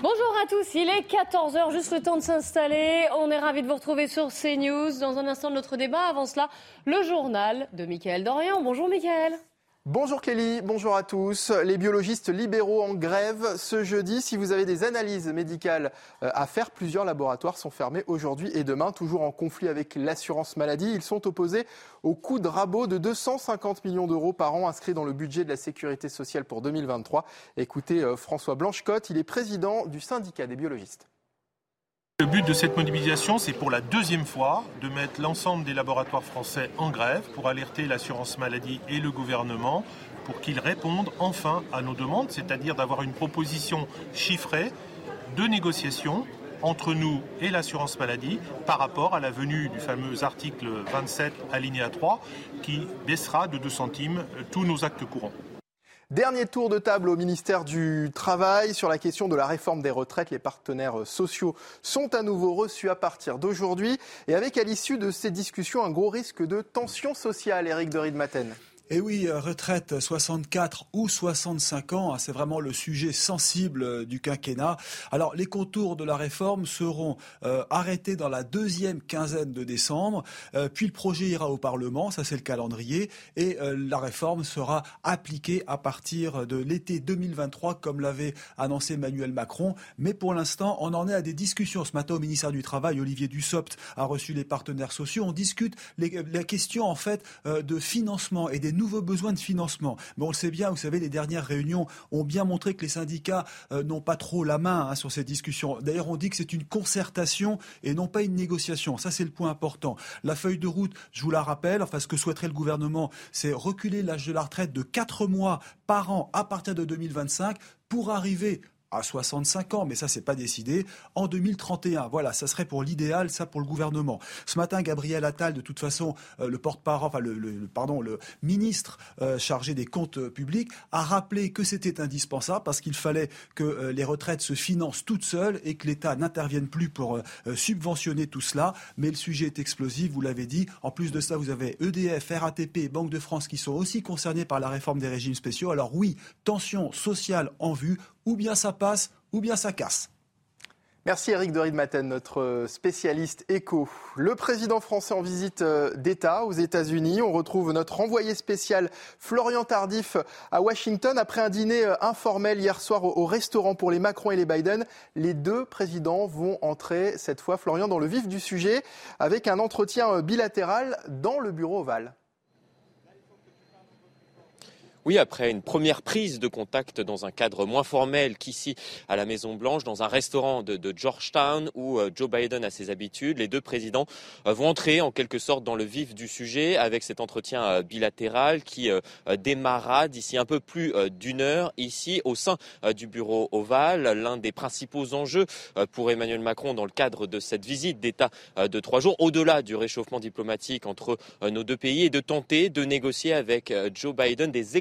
Bonjour à tous, il est 14h, juste le temps de s'installer. On est ravis de vous retrouver sur CNews. Dans un instant de notre débat, avant cela, le journal de Mickaël Dorian. Bonjour Mickaël. Bonjour Kelly, bonjour à tous. Les biologistes libéraux en grève ce jeudi. Si vous avez des analyses médicales euh, à faire, plusieurs laboratoires sont fermés aujourd'hui et demain, toujours en conflit avec l'assurance maladie. Ils sont opposés au coût de rabot de 250 millions d'euros par an inscrit dans le budget de la sécurité sociale pour 2023. Écoutez euh, François Blanchecotte, il est président du syndicat des biologistes. Le but de cette mobilisation, c'est pour la deuxième fois de mettre l'ensemble des laboratoires français en grève pour alerter l'assurance maladie et le gouvernement pour qu'ils répondent enfin à nos demandes, c'est-à-dire d'avoir une proposition chiffrée de négociation entre nous et l'assurance maladie par rapport à la venue du fameux article 27 alinéa 3 qui baissera de 2 centimes tous nos actes courants. Dernier tour de table au ministère du Travail sur la question de la réforme des retraites. Les partenaires sociaux sont à nouveau reçus à partir d'aujourd'hui et avec à l'issue de ces discussions un gros risque de tension sociale, Éric de. Et Eh oui, euh, retraite 64 ou 65 ans, hein, c'est vraiment le sujet sensible euh, du quinquennat. Alors, les contours de la réforme seront euh, arrêtés dans la deuxième quinzaine de décembre, puis le projet ira au Parlement, ça c'est le calendrier, et la réforme sera appliquée à partir de l'été 2023, comme l'avait annoncé Emmanuel Macron. Mais pour l'instant, on en est à des discussions. Ce matin, au ministère du Travail, Olivier Dussopt a reçu les partenaires sociaux. On discute la question en fait de financement et des nouveaux besoins de financement. Mais on le sait bien, vous savez, les dernières réunions ont bien montré que les syndicats euh, n'ont pas trop la main hein, sur ces discussions. D'ailleurs, on dit que c'est une concertation et non pas une négociation. Ça, c'est le point important. La feuille de route, je vous la rappelle, enfin, ce que souhaiterait le gouvernement, c'est reculer l'âge de la retraite de 4 mois par an à partir de 2025 pour arriver à 65 ans, mais ça, c'est pas décidé, en 2031. Voilà, ça serait pour l'idéal, ça pour le gouvernement. Ce matin, Gabriel Attal, de toute façon, euh, le porte-parole, enfin, le, pardon, le ministre euh, chargé des comptes euh, publics, a rappelé que c'était indispensable parce qu'il fallait que les retraites se financent toutes seules et que l'État n'intervienne plus pour subventionner tout cela. Mais le sujet est explosif, vous l'avez dit. En plus de ça, vous avez EDF, RATP Banque de France qui sont aussi concernés par la réforme des régimes spéciaux. Alors oui, tension sociale en vue, ou bien ça passe, ou bien ça casse. Merci Eric de Riedmaten, notre spécialiste éco. Le président français en visite euh, d'État aux États-Unis. On retrouve notre envoyé spécial Florian Tardif à Washington après un dîner euh, informel hier soir au- au restaurant pour les Macron et les Biden. Les deux présidents vont entrer cette fois, Florian, dans le vif du sujet avec un entretien euh, bilatéral dans le bureau ovale. Oui, après une première prise de contact dans un cadre moins formel qu'ici à la Maison Blanche, dans un restaurant de, Georgetown où euh, Joe Biden a ses habitudes, les deux présidents euh, vont entrer en quelque sorte dans le vif du sujet avec cet entretien euh, bilatéral qui démarrera d'ici un peu plus d'une heure ici au sein du bureau ovale. L'un des principaux enjeux pour Emmanuel Macron dans le cadre de cette visite d'État de trois jours, au-delà du réchauffement diplomatique entre nos deux pays, est de tenter de négocier avec Joe Biden des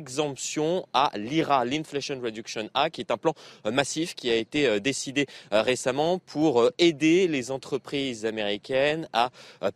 à l'IRA, l'Inflation Reduction Act, qui est un plan euh, massif qui a été euh, décidé euh, récemment pour aider les entreprises américaines à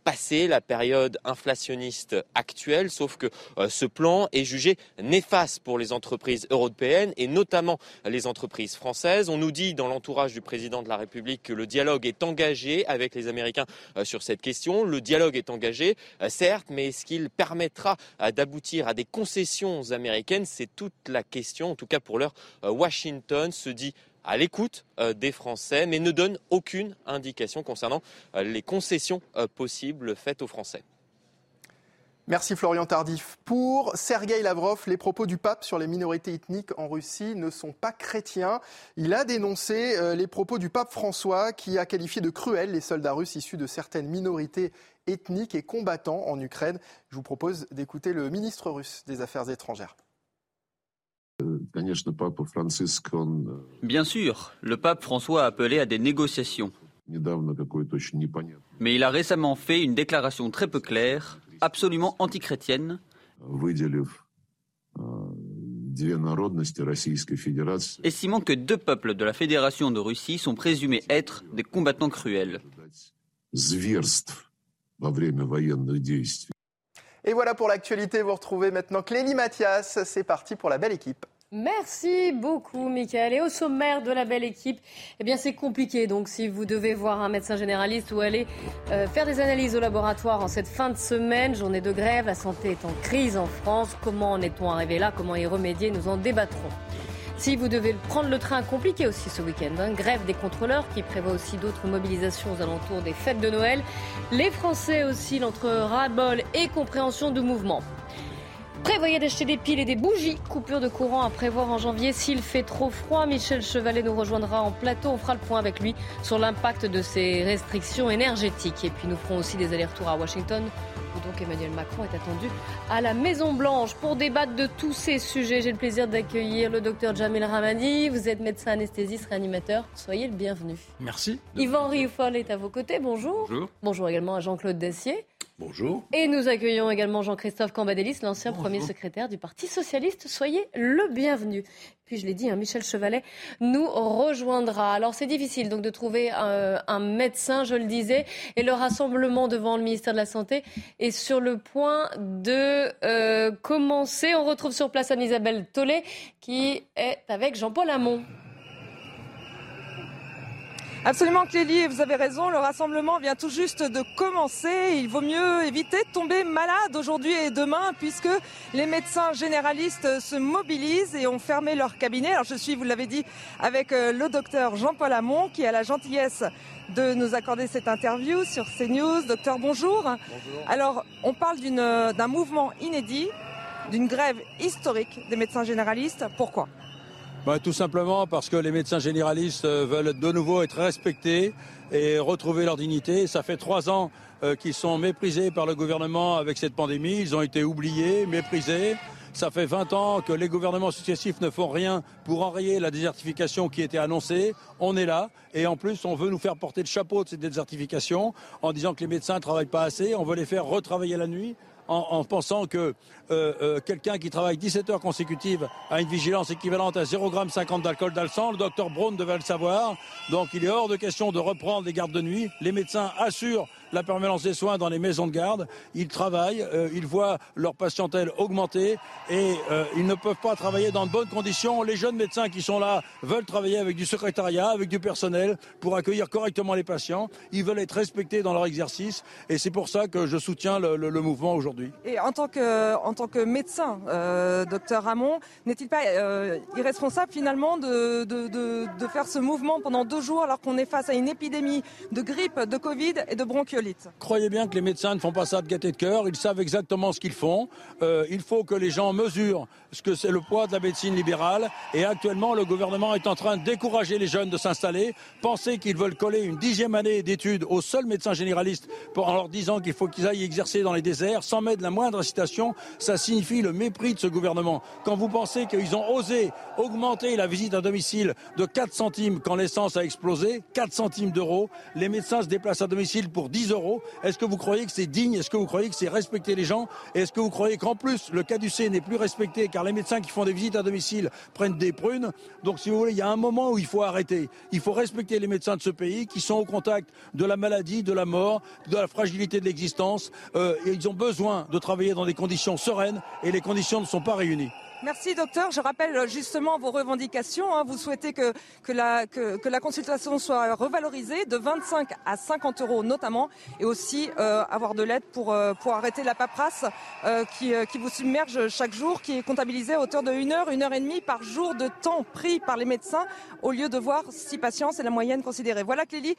passer la période inflationniste actuelle. Sauf que ce plan est jugé néfaste pour les entreprises européennes et notamment les entreprises françaises. On nous dit dans l'entourage du président de la République que le dialogue est engagé avec les Américains sur cette question. Le dialogue est engagé, certes, mais est-ce qu'il permettra d'aboutir à des concessions américaines? C'est toute la question. En tout cas, pour l'heure, euh, Washington se dit à l'écoute euh, des Français, mais ne donne aucune indication concernant euh, les concessions possibles faites aux Français. Merci Florian Tardif. Pour Sergei Lavrov, les propos du pape sur les minorités ethniques en Russie ne sont pas chrétiens. Il a dénoncé les propos du pape François qui a qualifié de cruels les soldats russes issus de certaines minorités ethniques et combattants en Ukraine. Je vous propose d'écouter le ministre russe des Affaires étrangères. Euh, Bien sûr, le pape François a appelé à des négociations. Mais il a récemment fait une déclaration très peu claire, absolument antichrétienne, estimant que deux peuples de la Fédération de Russie sont présumés être des combattants cruels. Et voilà pour l'actualité. Vous retrouvez maintenant Clélie Mathias. C'est parti pour la belle équipe. Merci beaucoup, Michael. Et au sommaire de la belle équipe, eh bien, c'est compliqué. Donc, si vous devez voir un médecin généraliste ou aller euh, faire des analyses au laboratoire en cette fin de semaine, journée de grève, la santé est en crise en France. Comment en est-on arrivé là? Comment y remédier? Nous en débattrons. Si vous devez prendre le train, compliqué aussi ce week-end. Hein. Grève des contrôleurs qui prévoit aussi d'autres mobilisations aux alentours des fêtes de Noël. Les Français oscillent entre ras-bol et compréhension de mouvement. Prévoyez d'acheter des piles et des bougies. Coupure de courant à prévoir en janvier s'il fait trop froid. Michel Chevalet nous rejoindra en plateau. On fera le point avec lui sur l'impact de ces restrictions énergétiques. Et puis nous ferons aussi des allers-retours à Washington donc Emmanuel Macron est attendu à la Maison Blanche pour débattre de tous ces sujets. J'ai le plaisir d'accueillir le docteur Jamil Ramani. Vous êtes médecin anesthésiste réanimateur. Soyez le bienvenu. Merci. Yvan Rioufol est à vos côtés. Bonjour. Bonjour. Bonjour également à Jean-Claude Dacier. Bonjour. Et nous accueillons également Jean-Christophe Cambadélis, l'ancien premier secrétaire du Parti socialiste. Soyez le bienvenu. Puis je l'ai dit, hein, Michel Chevalet nous rejoindra. Alors c'est difficile donc de trouver euh, un, médecin, je le disais, et le rassemblement devant le ministère de la Santé est sur le point de euh, commencer. On retrouve sur place Anne-Isabelle Tollet qui est avec Jean-Paul Hamon. Absolument, Clélie, vous avez raison, le rassemblement vient tout juste de commencer. Il vaut mieux éviter de tomber malade aujourd'hui et demain puisque les médecins généralistes se mobilisent et ont fermé leur cabinet. Alors je suis, vous l'avez dit, avec euh, le docteur Jean-Paul Hamon qui a la gentillesse de nous accorder cette interview sur CNews. Docteur, bonjour. Bonjour. Alors, on parle d'un mouvement inédit, d'une grève historique des médecins généralistes. Pourquoi? Bah, tout simplement parce que les médecins généralistes euh, veulent de nouveau être respectés et retrouver leur dignité. Ça fait trois ans euh, qu'ils sont méprisés par le gouvernement avec cette pandémie. Ils ont été oubliés, méprisés. Ça fait 20 ans que les gouvernements successifs ne font rien pour enrayer la désertification qui était annoncée. On est là et en plus on veut nous faire porter le chapeau de cette désertification en disant que les médecins ne travaillent pas assez. On veut les faire retravailler la nuit en, pensant que euh, euh, quelqu'un qui travaille 17 heures consécutives a une vigilance équivalente à 0,50 g d'alcool dans le sang. Le docteur Braun devait le savoir. Donc il est hors de question de reprendre les gardes de nuit. Les médecins assurent la permanence des soins dans les maisons de garde. Ils travaillent, euh, ils voient leur patientèle augmenter et euh, ils ne peuvent pas travailler dans de bonnes conditions. Les jeunes médecins qui sont là veulent travailler avec du secrétariat, avec du personnel pour accueillir correctement les patients. Ils veulent être respectés dans leur exercice et c'est pour ça que je soutiens le, mouvement aujourd'hui. Et en tant que, médecin, euh, docteur Ramon, n'est-il pas irresponsable finalement de faire ce mouvement pendant deux jours alors qu'on est face à une épidémie de grippe, de Covid et de bronchiolite? Croyez bien que les médecins ne font pas ça de gaieté de cœur. Ils savent exactement ce qu'ils font. Euh, il faut que les gens mesurent ce que c'est le poids de la médecine libérale. Et actuellement, le gouvernement est en train de décourager les jeunes de s'installer. Penser qu'ils veulent coller une dixième année d'études aux seuls médecins généralistes en leur disant qu'il faut qu'ils aillent exercer dans les déserts sans mettre la moindre incitation, ça signifie le mépris de ce gouvernement. Quand vous pensez qu'ils ont osé augmenter la visite à domicile de 4 centimes quand l'essence a explosé, 4 centimes d'euros, les médecins se déplacent à domicile pour 10 Est-ce que vous croyez que c'est digne? Est-ce que vous croyez que c'est respecter les gens? Est-ce que vous croyez qu'en plus, le caducé n'est plus respecté car les médecins qui font des visites à domicile prennent des prunes? Donc, si vous voulez, il y a un moment où il faut arrêter. Il faut respecter les médecins de ce pays qui sont au contact de la maladie, de la mort, de la fragilité de l'existence. Euh, et ils ont besoin de travailler dans des conditions sereines et les conditions ne sont pas réunies. Merci docteur. Je rappelle justement vos revendications. Hein. Vous souhaitez que, que, la, consultation soit revalorisée de 25 à 50 euros notamment et aussi euh, avoir de l'aide pour, euh, pour arrêter la paperasse euh, qui, qui vous submerge chaque jour, qui est comptabilisée à hauteur de 1 heure, 1 heure et demie par jour de temps pris par les médecins au lieu de voir 6 patients. C'est la moyenne considérée. Voilà Clélie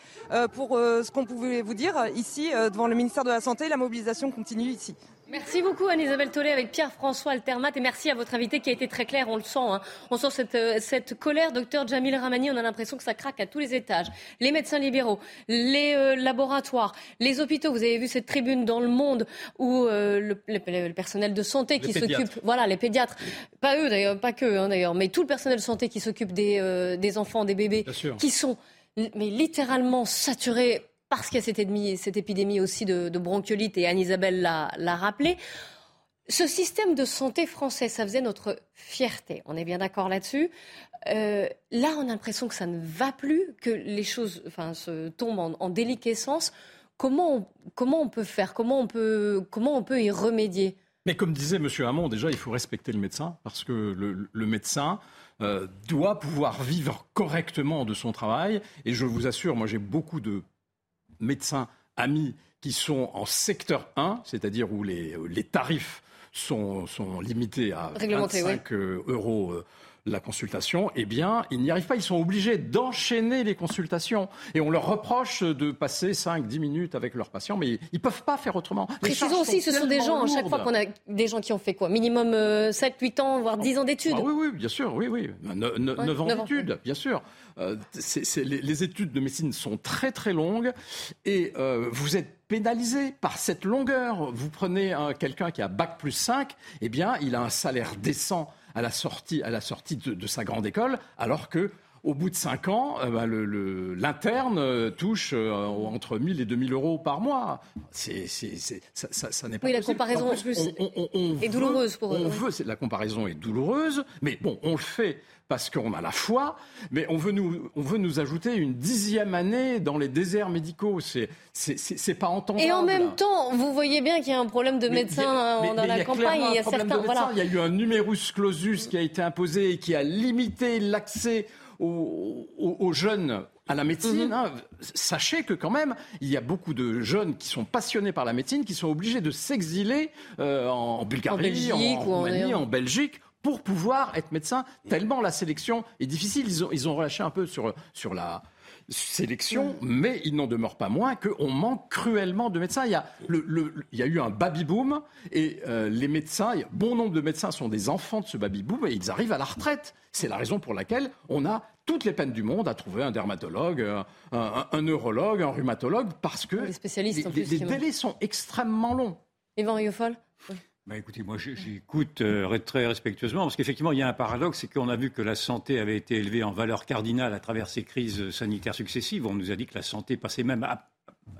pour ce qu'on pouvait vous dire ici devant le ministère de la Santé. La mobilisation continue ici. Merci beaucoup Anne-Isabelle Tollet avec Pierre-François Altermat et merci à votre invité qui a été très clair, on le sent. Hein. On sent cette, euh, cette colère. Docteur Jamil Ramani, on a l'impression que ça craque à tous les étages. Les médecins libéraux, les euh, laboratoires, les hôpitaux. Vous avez vu cette tribune dans le monde où euh, le, le, personnel de santé qui s'occupe, voilà, les pédiatres, pas eux d'ailleurs, pas que hein, d'ailleurs, mais tout le personnel de santé qui s'occupe des, des enfants, des bébés, qui sont mais littéralement saturés parce qu'il y a cette, épidémie aussi de, bronchiolite, et Anne-Isabelle l'a rappelé. Ce système de santé français, ça faisait notre fierté. On est bien d'accord là-dessus. Euh, là, on a l'impression que ça ne va plus, que les choses enfin, se tombent en, déliquescence. Comment on, comment on peut faire? Comment on peut, comment on peut y remédier? Mais comme disait M. Hamon, déjà, il faut respecter le médecin, parce que le, médecin euh, doit pouvoir vivre correctement de son travail. Et je vous assure, moi j'ai beaucoup de médecins amis qui sont en secteur 1, c'est-à-dire où les, tarifs sont, limités à 25 euh, euros euh, la consultation, eh bien, ils n'y arrivent pas. Ils sont obligés d'enchaîner les consultations. Et on leur reproche de passer 5-10 minutes avec leurs patients, mais ils ne peuvent pas faire autrement. Précisons aussi, ce sont des gens, à chaque fois qu'on a des gens qui ont fait quoi? Minimum 7, euh, 8 ans, voire 10 ans d'études ah oui, oui, bien sûr, oui, oui. 9, ans d'études, bien sûr. Euh, les, études de médecine sont très très longues et euh, vous êtes pénalisé par cette longueur. Vous prenez quelqu'un qui a bac plus 5, eh bien, il a un salaire décent à la sortie, à la sortie de, sa grande école, alors que au bout de 5 ans, euh, bah, l'interne euh, touche euh, entre 1000 et 2000 euros par mois. C'est, ça, ça, n'est pas Oui, la comparaison en plus, est douloureuse pour eux. On veut, la comparaison est douloureuse, mais bon, on le fait parce qu'on a la foi, mais on veut nous, on veut nous ajouter une dixième année dans les déserts médicaux. C'est, c'est, pas entendable. Et en même temps, vous voyez bien qu'il y a un problème de médecins dans la campagne. Il y a certains, voilà. Il y a eu un numerus clausus qui a été imposé et qui a limité l'accès aux, jeunes à la médecine. Mhm. Hein. Sachez que quand même, il y a beaucoup de jeunes qui sont passionnés par la médecine, qui sont obligés de s'exiler euh, en Bulgarie, en, Roumanie, en Belgique pour pouvoir être médecin, tellement la sélection est difficile. Ils ont, ils ont relâché un peu sur, sur la, sélection, mais il n'en demeure pas moins qu'on manque cruellement de médecins. Il y a, le, il y a eu un baby-boom et euh, les médecins, bon nombre de médecins sont des enfants de ce baby-boom et ils arrivent à la retraite. C'est la raison pour laquelle on a toutes les peines du monde à trouver un dermatologue, un, neurologue, un rhumatologue, parce que les, spécialistes les, délais sont extrêmement longs. Yvan Riofol bah écoutez, moi j'écoute euh, très respectueusement parce qu'effectivement il y a un paradoxe, c'est qu'on a vu que la santé avait été élevée en valeur cardinale à travers ces crises sanitaires successives. On nous a dit que la santé passait même à,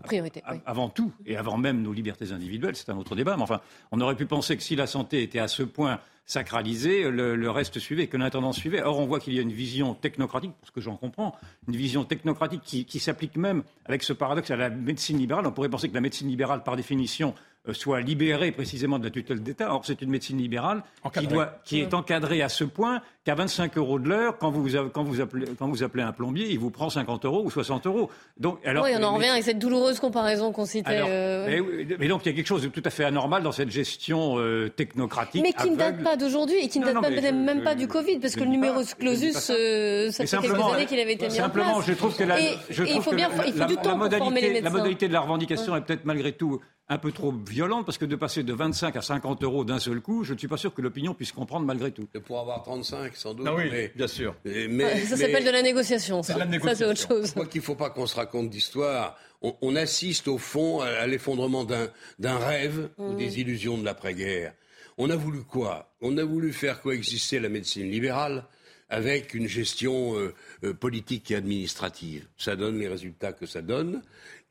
Priorité, avant tout et avant même nos libertés individuelles. C'est un autre débat, mais enfin on aurait pu penser que si la santé était à ce point sacralisée, le, reste suivait, que l'intendance suivait. Or on voit qu'il y a une vision technocratique, parce que j'en comprends, une vision technocratique qui, s'applique même avec ce paradoxe à la médecine libérale. On pourrait penser que la médecine libérale, par définition, soit libérée précisément de la tutelle d'État. Or, c'est une médecine libérale qui, doit, qui est encadrée à ce point qu'à 25 euros de l'heure, quand vous, quand, vous appelez, quand vous appelez un plombier, il vous prend 50 euros ou 60 euros. Donc, alors, oui, on en revient avec cette douloureuse comparaison qu'on citait. Euh, mais, donc, il y a quelque chose de tout à fait anormal dans cette gestion euh, technocratique. Mais qui ne date pas d'aujourd'hui et qui ne date même, pas du Covid, parce que le numerus clausus, ça, fait quelques années qu'il avait été mis en place. Simplement, je trouve que la, je trouve il faut bien, il faut du temps pour former les médecins. La modalité de la revendication est peut-être malgré tout un peu trop violente, parce que de passer de 25 à 50 euros d'un seul coup, je ne suis pas sûr que l'opinion puisse comprendre malgré tout. pour avoir 35, sans doute. Ah oui, bien sûr. Mais, ça s'appelle de la négociation, ça. Ça, c'est autre chose. Je crois qu'il ne faut pas qu'on se raconte d'histoire. On, assiste au fond à, l'effondrement d'un rêve ou mmh. des illusions de l'après-guerre. On a voulu quoi? On a voulu faire coexister la médecine libérale avec une gestion euh, euh, politique et administrative. Ça donne les résultats que ça donne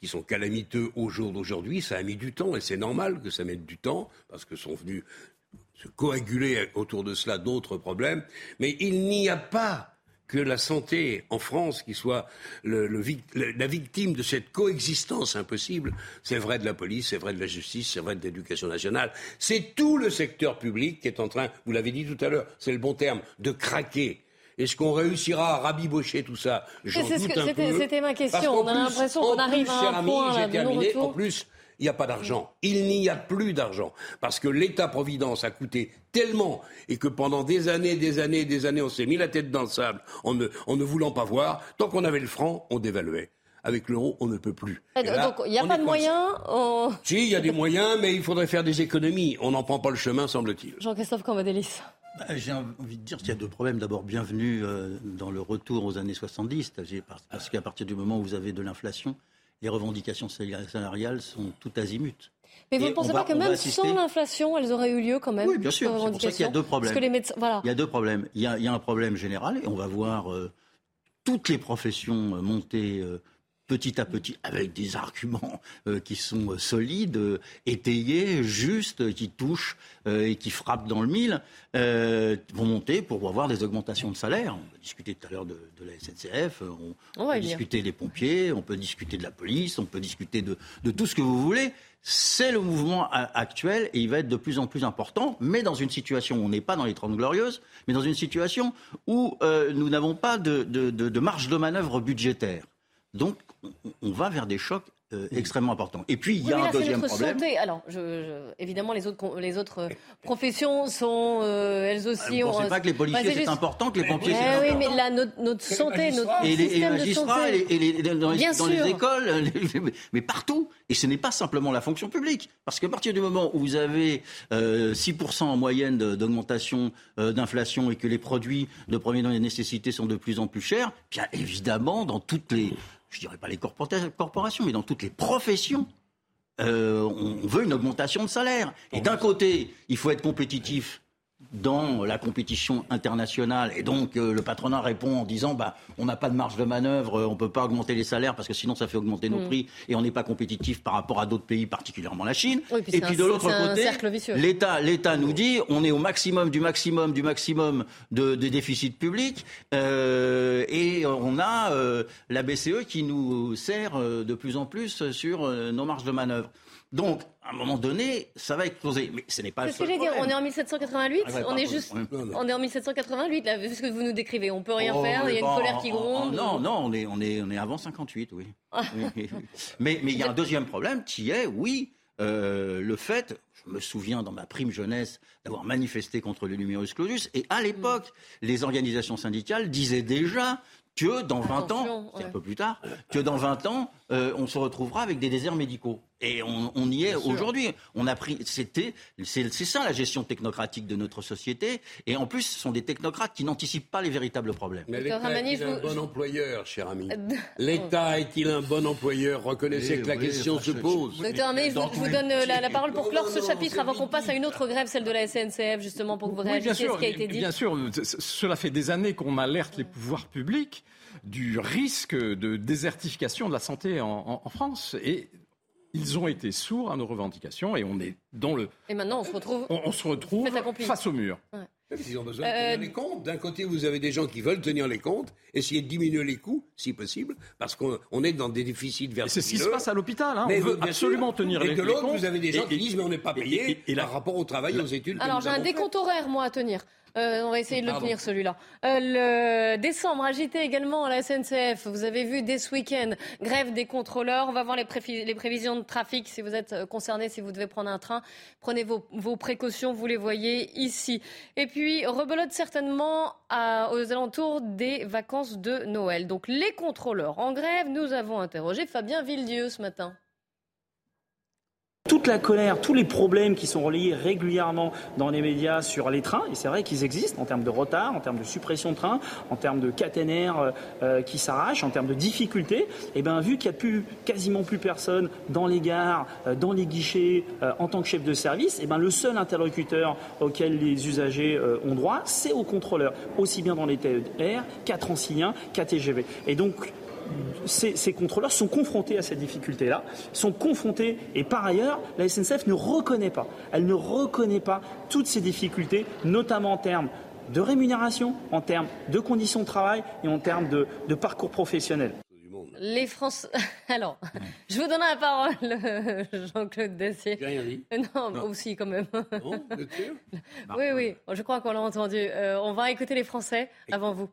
qui sont calamiteux au jour d'aujourd'hui. Ça a mis du temps et c'est normal que ça mette du temps parce que sont venus se coaguler autour de cela d'autres problèmes. Mais il n'y a pas que la santé en France qui soit la victime de cette coexistence impossible. C'est vrai de la police, c'est vrai de la justice, c'est vrai de l'éducation nationale. C'est tout le secteur public qui est en train, vous l'avez dit tout à l'heure, c'est le bon terme, de craquer. Est-ce qu'on réussira à rabibocher tout ça? C'était ma question. On a l'impression qu'on arrive à un point de En plus, il n'y a pas d'argent. Il n'y a plus d'argent. Parce que l'État-providence a coûté tellement et que pendant des années, des années, des années, on s'est mis la tête dans le sable en ne, en ne voulant pas voir. Tant qu'on avait le franc, on dévaluait. Avec l'euro, on ne peut plus. Et là, donc, il n'y a pas de moyens. on- Si, il y a des moyens, mais il faudrait faire des économies. On n'en prend pas le chemin, semble-t-il. Jean-Christophe Cambadélis. Bah, J'ai envie de dire qu'il y a deux problèmes. D'abord, bienvenue euh, dans le retour aux années 70, J'ai- parce qu'à partir du moment où vous avez de l'inflation, les revendications salariales sont tout azimut. Mais vous ne pensez pas que même assister- sans l'inflation, elles auraient eu lieu quand même Oui, bien sûr. ces C'est pour ça qu'il y a deux problèmes. Les médecins, voilà. Il y a deux problèmes. Il y a, il y a un problème général, et on va voir euh, toutes les professions monter euh, petit à petit avec des arguments euh, qui sont euh, solides, euh, étayés, justes, qui touchent euh, et qui frappent dans le mille, vont monter pour avoir des augmentations de salaire. On a discuté tout à l'heure de, de la SNCF, on, peut discuter des pompiers, on peut discuter de la police, on peut discuter de, de tout ce que vous voulez. C'est le mouvement actuel et il va être de plus en plus important, mais dans une situation où on n'est pas dans les Trente Glorieuses, mais dans une situation où euh, nous n'avons pas de, de- de- de marge de manœuvre budgétaire. Donc, on, va vers des chocs euh, extrêmement importants. Et puis, il y a un là, c'est deuxième problème. santé. Alors, je, je- évidemment, les autres, con- les autres euh, professions sont, euh, elles aussi. Vous ne pensez un- pas que les policiers, Bah, c'est juste- important, que les pompiers, c'est oui, important mais là, notre, notre santé, notre et les, et les système de magistrats, et santé. les- et les- dans, les, Bien dans les sûr. écoles, les- mais partout. Et ce n'est pas simplement la fonction publique. Parce qu'à partir du moment où vous avez euh, 6% en moyenne d'augmentation euh, d'inflation et que les produits de première nécessité sont de plus en plus chers, bien évidemment, dans toutes les, je dirais pas les corpora- corporations, mais dans toutes les professions, euh, on veut une augmentation de salaire. Et d'un côté, il faut être compétitif dans la compétition internationale et donc euh, le patronat répond en disant bah on n'a pas de marge de manœuvre, euh, on peut pas augmenter les salaires parce que sinon ça fait augmenter nos Mm. prix et on n'est pas compétitif par rapport à d'autres pays, particulièrement la Chine. Oui, puis et puis un- de l'autre côté, l'État l'État nous dit on est au maximum du maximum du maximum de, de déficit public euh, et on a euh, la BCE qui nous sert de plus en plus sur nos marges de manœuvre. Donc, à un moment donné, ça va exploser. Mais ce n'est pas le ce que seul j'ai dit, on problème. est en 1788, Ah ouais, on est juste, Ouais. Non, non. on est en 1788 là, vu ce que vous nous décrivez, on peut rien Oh, faire, il y a une bon, colère qui en- en- gronde. non, non, on est, on est, on est avant 58, oui. Ah. Oui, mais mais il y a un deuxième problème qui est, oui, euh, le fait, je me souviens dans ma prime jeunesse d'avoir manifesté contre le numerus clausus, et à l'époque, les organisations syndicales disaient déjà que dans 20 Attention, ans, c'est un peu plus tard, que dans 20 ans, euh, on se retrouvera avec des déserts médicaux. Et on, on y est aujourd'hui. On a pris, c'était, c'est ça la gestion technocratique de notre société. Et en plus, ce sont des technocrates qui n'anticipent pas les véritables problèmes. Mais l'État est-il un bon employeur, cher ami Euh, L'État est-il un bon employeur Reconnaissez Oui, que la oui, question se pose. Docteur Armé, je vous, donne euh, la, la parole pour clore ce chapitre avant qu'on passe à une autre grève, celle de la SNCF, justement, pour que vous Oui, réagissiez à ce qui a été dit. bien sûr. Cela fait des années qu'on alerte les pouvoirs publics du risque de désertification de la santé en, en- en France. Et ils ont été sourds à nos revendications et on est dans le, Et maintenant, on se retrouve. on, on se retrouve face au mur. Ouais. Ils ont besoin de Euh, tenir les comptes. D'un côté, vous avez des gens qui veulent tenir les comptes, essayer de diminuer les coûts, si possible, parce qu'on on est dans des déficits Et vertigineux. c'est ce qui se passe à l'hôpital. hein. Mais On veut absolument sûr. tenir et les, de les l'autre, comptes. vous avez des gens Et- qui disent mais on n'est pas et- payé et- et la- par rapport au travail, aux études. Alors, j'ai un décompte horaire, moi, à tenir. Euh, on va essayer de le tenir, celui-là. Euh, le décembre, agité également à la SNCF. Vous avez vu dès ce week-end, grève des contrôleurs. On va voir les, les prévisions de trafic. Si vous êtes euh, concerné, si vous devez prendre un train, prenez vos, vos précautions. Vous les voyez ici. Et puis, rebelote certainement à- aux alentours des vacances de Noël. Donc, les contrôleurs en grève, nous avons interrogé Fabien Villedieu ce matin. Toute la colère, tous les problèmes qui sont relayés régulièrement dans les médias sur les trains, et c'est vrai qu'ils existent en termes de retard, en termes de suppression de trains, en termes de caténaires euh, qui s'arrachent, en termes de difficultés, et bien vu qu'il n'y a plus, quasiment plus personne dans les gares, euh, dans les guichets, euh, en tant que chef de service, et ben le seul interlocuteur auquel les usagers euh, ont droit, c'est au contrôleur, aussi bien dans les TER qu'à Transilien, qu'à TGV. Et donc ces, ces contrôleurs sont confrontés à cette difficulté-là, sont confrontés, et par ailleurs, la SNCF ne reconnaît pas, elle ne reconnaît pas toutes ces difficultés, notamment en termes de rémunération, en termes de conditions de travail et en termes de, de parcours professionnel. Les Français. Alors, je vous donne la parole, Jean-Claude Dessier. J'ai rien dit. Non, aussi quand même. Non, Oui, oui, je crois qu'on l'a entendu. Euh, on va écouter les Français avant vous.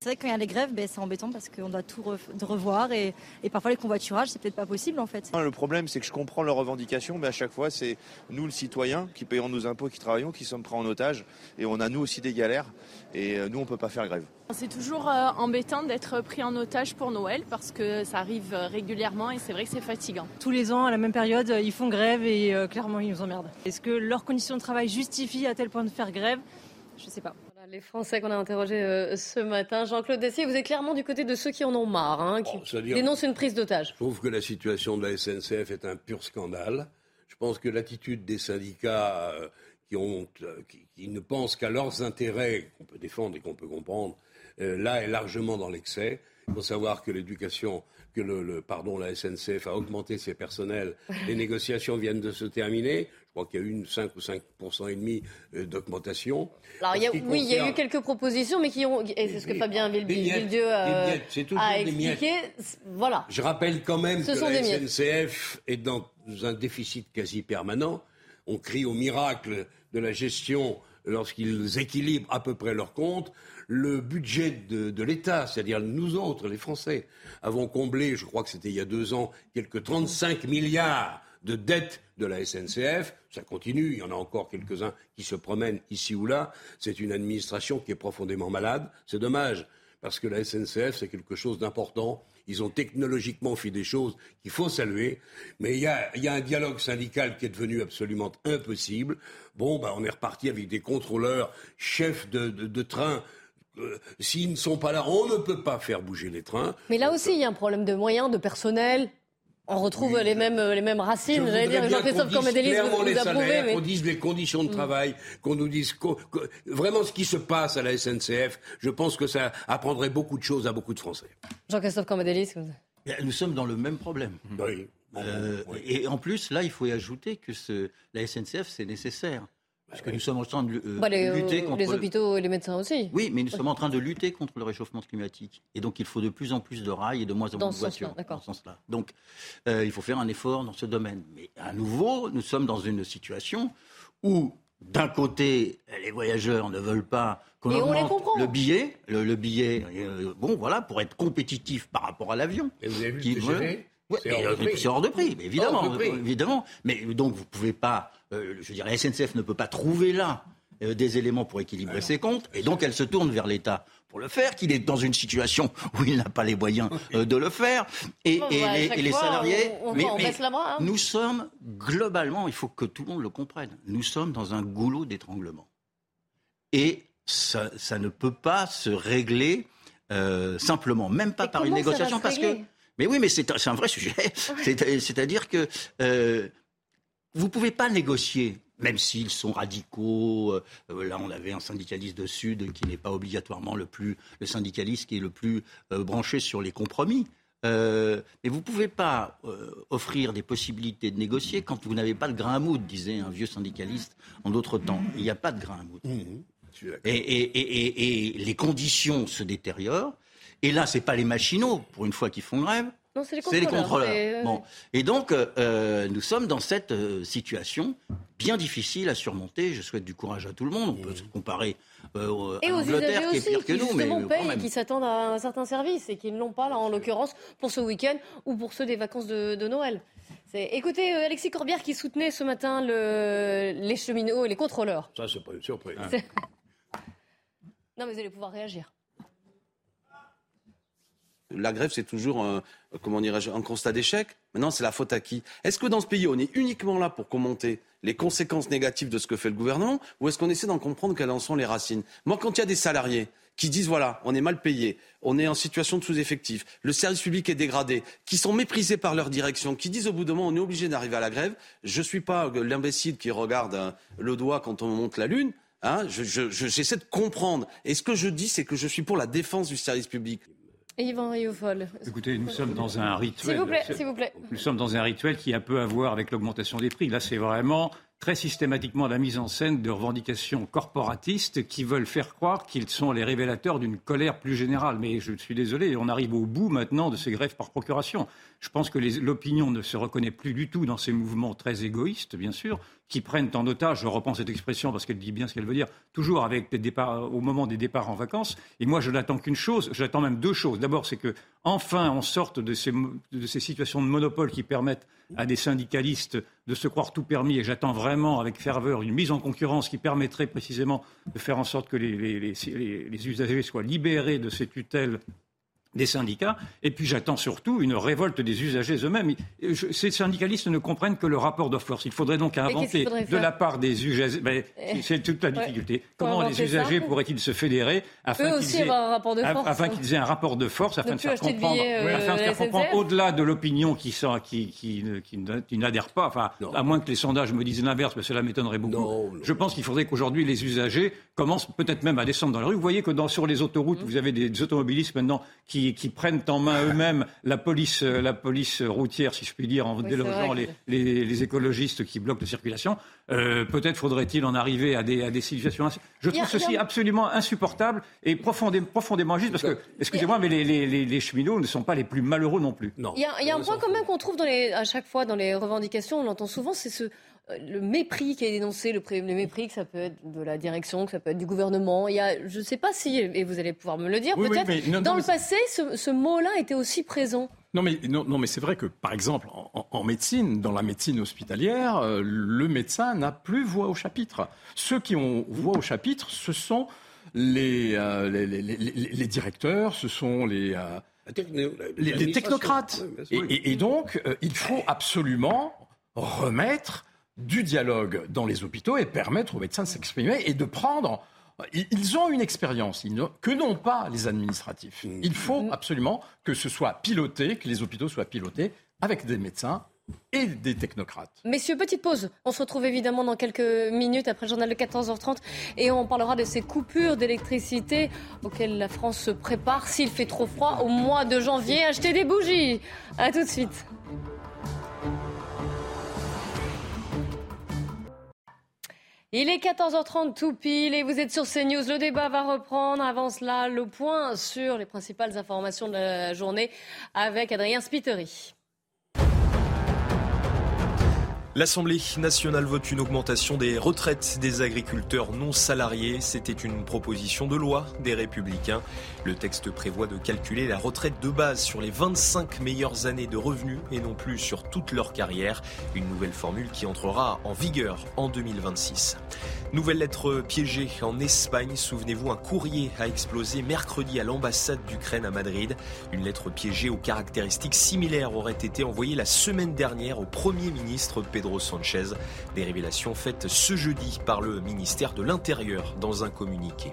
C'est vrai que quand il y a les grèves, ben, c'est embêtant parce qu'on doit tout revoir et, parfois les convoiturages, c'est peut-être pas possible en fait. Le problème, c'est que je comprends leurs revendications, mais à chaque fois, c'est nous, le citoyen, qui payons nos impôts, qui travaillons, qui sommes pris en otage. Et on a nous aussi des galères. Et euh, nous, on ne peut pas faire grève. C'est toujours euh, embêtant d'être pris en otage pour Noël parce que ça arrive euh, régulièrement et c'est vrai que c'est fatigant. Tous les ans, à la même période, ils font grève et clairement, ils nous emmerdent. Est-ce que leurs conditions de travail justifient à tel point de faire grève? Je ne sais pas les Français qu'on a interrogés euh, ce matin. Jean-Claude Dessier, vous êtes clairement du côté de ceux qui en ont marre, hein, qui dénoncent une prise d'otage. Je trouve que la situation de la SNCF est un pur scandale. Je pense que l'attitude des syndicats euh, qui, ont, euh, qui, ne pensent qu'à leurs intérêts, qu'on peut défendre et qu'on peut comprendre, là est largement dans l'excès. Il faut savoir que l'éducation que le, pardon, la SNCF a augmenté ses personnels. Les négociations viennent de se terminer. Je crois qu'il y a eu une 5 ou 5% et demi euh, d'augmentation. Alors, oui, il y a eu quelques propositions, mais qui ont. Et c'est ce que Fabien Villedieu euh, a expliqué. Voilà. Je rappelle quand même que la SNCF est dans un déficit quasi permanent. On crie au miracle de la gestion lorsqu'ils équilibrent à peu près leurs comptes le budget de, l'État, c'est-à-dire nous autres, les Français, avons comblé, je crois que c'était il y a deux ans, quelques 35 milliards de dettes de la SNCF. Ça continue, il y en a encore quelques-uns qui se promènent ici ou là. C'est une administration qui est profondément malade. C'est dommage, parce que la SNCF, c'est quelque chose d'important. Ils ont technologiquement fait des choses qu'il faut saluer. Mais il y, a, un dialogue syndical qui est devenu absolument impossible. Bon, bah, on est reparti avec des contrôleurs, chefs de train euh, s'ils ne sont pas là, on ne peut pas faire bouger les trains. Mais là aussi, il y a un problème de moyens, de personnel. On retrouve les, mêmes, les mêmes racines. J'allais dire, Jean-Christophe Comédélis, vous, les approuvez. Qu'on dise les conditions de mm. travail, qu'on nous dise vraiment ce qui se passe à la SNCF. Je pense que ça apprendrait beaucoup de choses à beaucoup de Français. Jean-Christophe Comédélis, nous sommes dans le même problème. Oui. Euh, et en plus, là, il faut y ajouter que ce, la SNCF, c'est nécessaire. Parce que nous sommes en train de euh, bah, lutter euh, contre. Les hôpitaux et les médecins aussi. Oui, mais nous sommes en train de lutter contre le réchauffement climatique. Et donc, il faut de plus en plus de rails et de moins en moins de voitures. Dans ce sens-là. Donc, euh, il faut faire un effort dans ce domaine. Mais à nouveau, nous sommes dans une situation où, d'un côté, les voyageurs ne veulent pas qu'on augmente le billet. Le, billet, bon, voilà, pour être compétitif par rapport à l'avion. Et vous avez vu le c'est hors, de prix, évidemment, évidemment. Mais donc, vous ne pouvez pas euh, je veux dire, la SNCF ne peut pas trouver là euh, des éléments pour équilibrer ses comptes, et donc elle se tourne vers l'État pour le faire, qu'il est dans une situation où il n'a pas les moyens euh, de le faire, et, bah, les, salariés. mais, nous sommes globalement, il faut que tout le monde le comprenne, nous sommes dans un goulot d'étranglement, et ça, ne peut pas se régler simplement, même pas par une négociation, parce que. Mais oui, mais c'est un vrai sujet. C'est-à-dire que vous ne pouvez pas négocier, même s'ils sont radicaux. Euh, là, on avait un syndicaliste de Sud qui n'est pas obligatoirement le plus le syndicaliste qui est le plus euh, branché sur les compromis. Euh, mais vous ne pouvez pas offrir des possibilités de négocier quand vous n'avez pas de grain à moudre, disait un vieux syndicaliste en d'autres temps. Il n'y a pas de grain à moudre. Mmh, et, et, les conditions se détériorent. Et là, ce n'est pas les machinaux, pour une fois, qui font grève c'est les contrôleurs. Bon. Et donc, euh, euh, nous sommes dans cette euh, situation bien difficile à surmonter. Je souhaite du courage à tout le monde. On peut se comparer euh, et aux usagers aussi, qui, que nous, mais payent et qui s'attendent à un certain service et qui ne l'ont pas, là, en l'occurrence, pour ce week-end ou pour ceux des vacances de, Noël. Écoutez, Alexis Corbière qui soutenait ce matin le, les cheminots et les contrôleurs. Ça, c'est pas une surprise. non, mais vous allez pouvoir réagir. La grève, c'est toujours un, comment un constat d'échec. Maintenant, c'est la faute à qui? Est-ce que dans ce pays, on est uniquement là pour commenter les conséquences négatives de ce que fait le gouvernement ou est-ce qu'on essaie d'en comprendre quelles en sont les racines? Moi, quand il y a des salariés qui disent voilà, on est mal payé, on est en situation de sous-effectif, le service public est dégradé, qui sont méprisés par leur direction, qui disent au bout d'un moment on est obligé d'arriver à la grève. Je ne suis pas l'imbécile qui regarde euh, le doigt quand on monte la lune. Hein, J'essaie de comprendre. Et ce que je dis, c'est que je suis pour la défense du service public. Yvan Écoutez, nous sommes dans un rituel. S'il vous plaît, s'il vous plaît. Nous sommes dans un rituel qui a peu à voir avec l'augmentation des prix. Là, c'est vraiment très systématiquement la mise en scène de revendications corporatistes qui veulent faire croire qu'ils sont les révélateurs d'une colère plus générale. Mais je suis désolé, on arrive au bout maintenant de ces grèves par procuration. Je pense que l'opinion ne se reconnaît plus du tout dans ces mouvements très égoïstes, bien sûr, qui prennent en otage, je reprends cette expression parce qu'elle dit bien ce qu'elle veut dire, toujours avec des départs, au moment des départs en vacances. Et moi, je n'attends qu'une chose, j'attends même deux choses. D'abord, c'est que enfin on sorte de ces, situations de monopole qui permettent à des syndicalistes de se croire tout permis. Et j'attends vraiment avec ferveur une mise en concurrence qui permettrait précisément de faire en sorte que les, les usagers soient libérés de ces tutelles des syndicats, et puis j'attends surtout une révolte des usagers eux-mêmes. Ces syndicalistes ne comprennent que le rapport de force. Il faudrait donc inventer de la part des usagers, ben, eh. c'est toute la difficulté, comment les usagers pourraient-ils se fédérer afin qu'ils aient, un afin qu'ils aient un rapport de force, afin de faire comprendre, euh, au-delà de l'opinion qui, qui, qui, qui n'adhère pas, enfin, à moins que les sondages me disent l'inverse, mais cela m'étonnerait beaucoup. Je pense qu'il faudrait qu'aujourd'hui les usagers commencent peut-être même à descendre dans la rue. Vous voyez que dans, sur les autoroutes, vous avez des automobilistes maintenant qui qui, prennent en main eux-mêmes la police, euh, la police routière, si je puis dire, en délogeant les, écologistes qui bloquent la circulation. Euh, peut-être faudrait-il en arriver à des, à des situations. Je trouve ceci absolument insupportable et profondément, profondément injuste parce que, excusez-moi, mais les, les, cheminots ne sont pas les plus malheureux non plus. Il y a, un point quand même qu'on trouve dans les, à chaque fois dans les revendications, on l'entend souvent, c'est ce, le mépris qui est dénoncé, le, mépris que ça peut être de la direction, que ça peut être du gouvernement. Il y a, je ne sais pas si, et vous allez pouvoir me le dire, peut-être, dans le passé, ce, mot-là était aussi présent. Non mais, non, mais c'est vrai que, par exemple, en, médecine, dans la médecine hospitalière, euh, le médecin n'a plus voix au chapitre. Ceux qui ont voix au chapitre, ce sont les, euh, les, directeurs, ce sont les... Euh, les, technocrates. et, donc, il faut absolument remettre du dialogue dans les hôpitaux et permettre aux médecins de s'exprimer et de prendre ils ont une expérience que n'ont pas les administratifs. Mm. Il faut mm. absolument que ce soit piloté, que les hôpitaux soient pilotés avec des médecins et des technocrates. Messieurs, petite pause. On se retrouve évidemment dans quelques minutes après le journal de 14h30 et on parlera de ces coupures d'électricité auxquelles la France se prépare s'il fait trop froid au mois de janvier. Achetez des bougies. A tout de suite. Il est 14h30 tout pile et vous êtes sur CNews. Le débat va reprendre. Avant cela, le point sur les principales informations de la journée avec Adrien Spiteri. L'Assemblée nationale vote une augmentation des retraites des agriculteurs non salariés. C'était une proposition de loi des républicains. Le texte prévoit de calculer la retraite de base sur les 25 meilleures années de revenus et non plus sur toute leur carrière. Une nouvelle formule qui entrera en vigueur en 2026. Nouvelle lettre piégée en Espagne. Souvenez-vous, un courrier a explosé mercredi à l'ambassade d'Ukraine à Madrid. Une lettre piégée aux caractéristiques similaires aurait été envoyée la semaine dernière au Premier ministre Pedro Sanchez. Des révélations faites ce jeudi par le ministère de l'Intérieur dans un communiqué.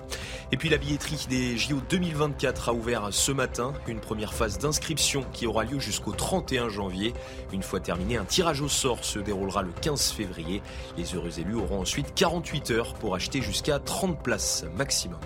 Et puis la billetterie des JO 2024 a ouvert ce matin une première phase d'inscription qui aura lieu jusqu'au 31 janvier. Une fois terminé, un tirage au sort se déroulera le 15 février. Les heureux élus auront ensuite 48 pour acheter jusqu'à 30 places maximum.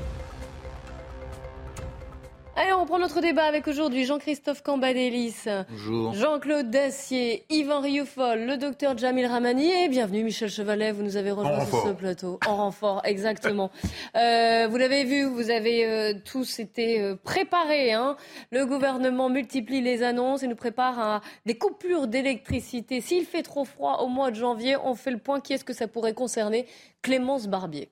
Allez, on reprend notre débat avec aujourd'hui Jean-Christophe Cambadélis, Bonjour. Jean-Claude Dacier, Yvan Rioufol, le docteur Jamil Ramani et bienvenue Michel Chevalet, vous nous avez rejoint sur ce plateau. En renfort, exactement. euh, vous l'avez vu, vous avez euh, tous été euh, préparés. Hein. Le gouvernement multiplie les annonces et nous prépare à des coupures d'électricité. S'il fait trop froid au mois de janvier, on fait le point. Qui est-ce que ça pourrait concerner? Clémence Barbier.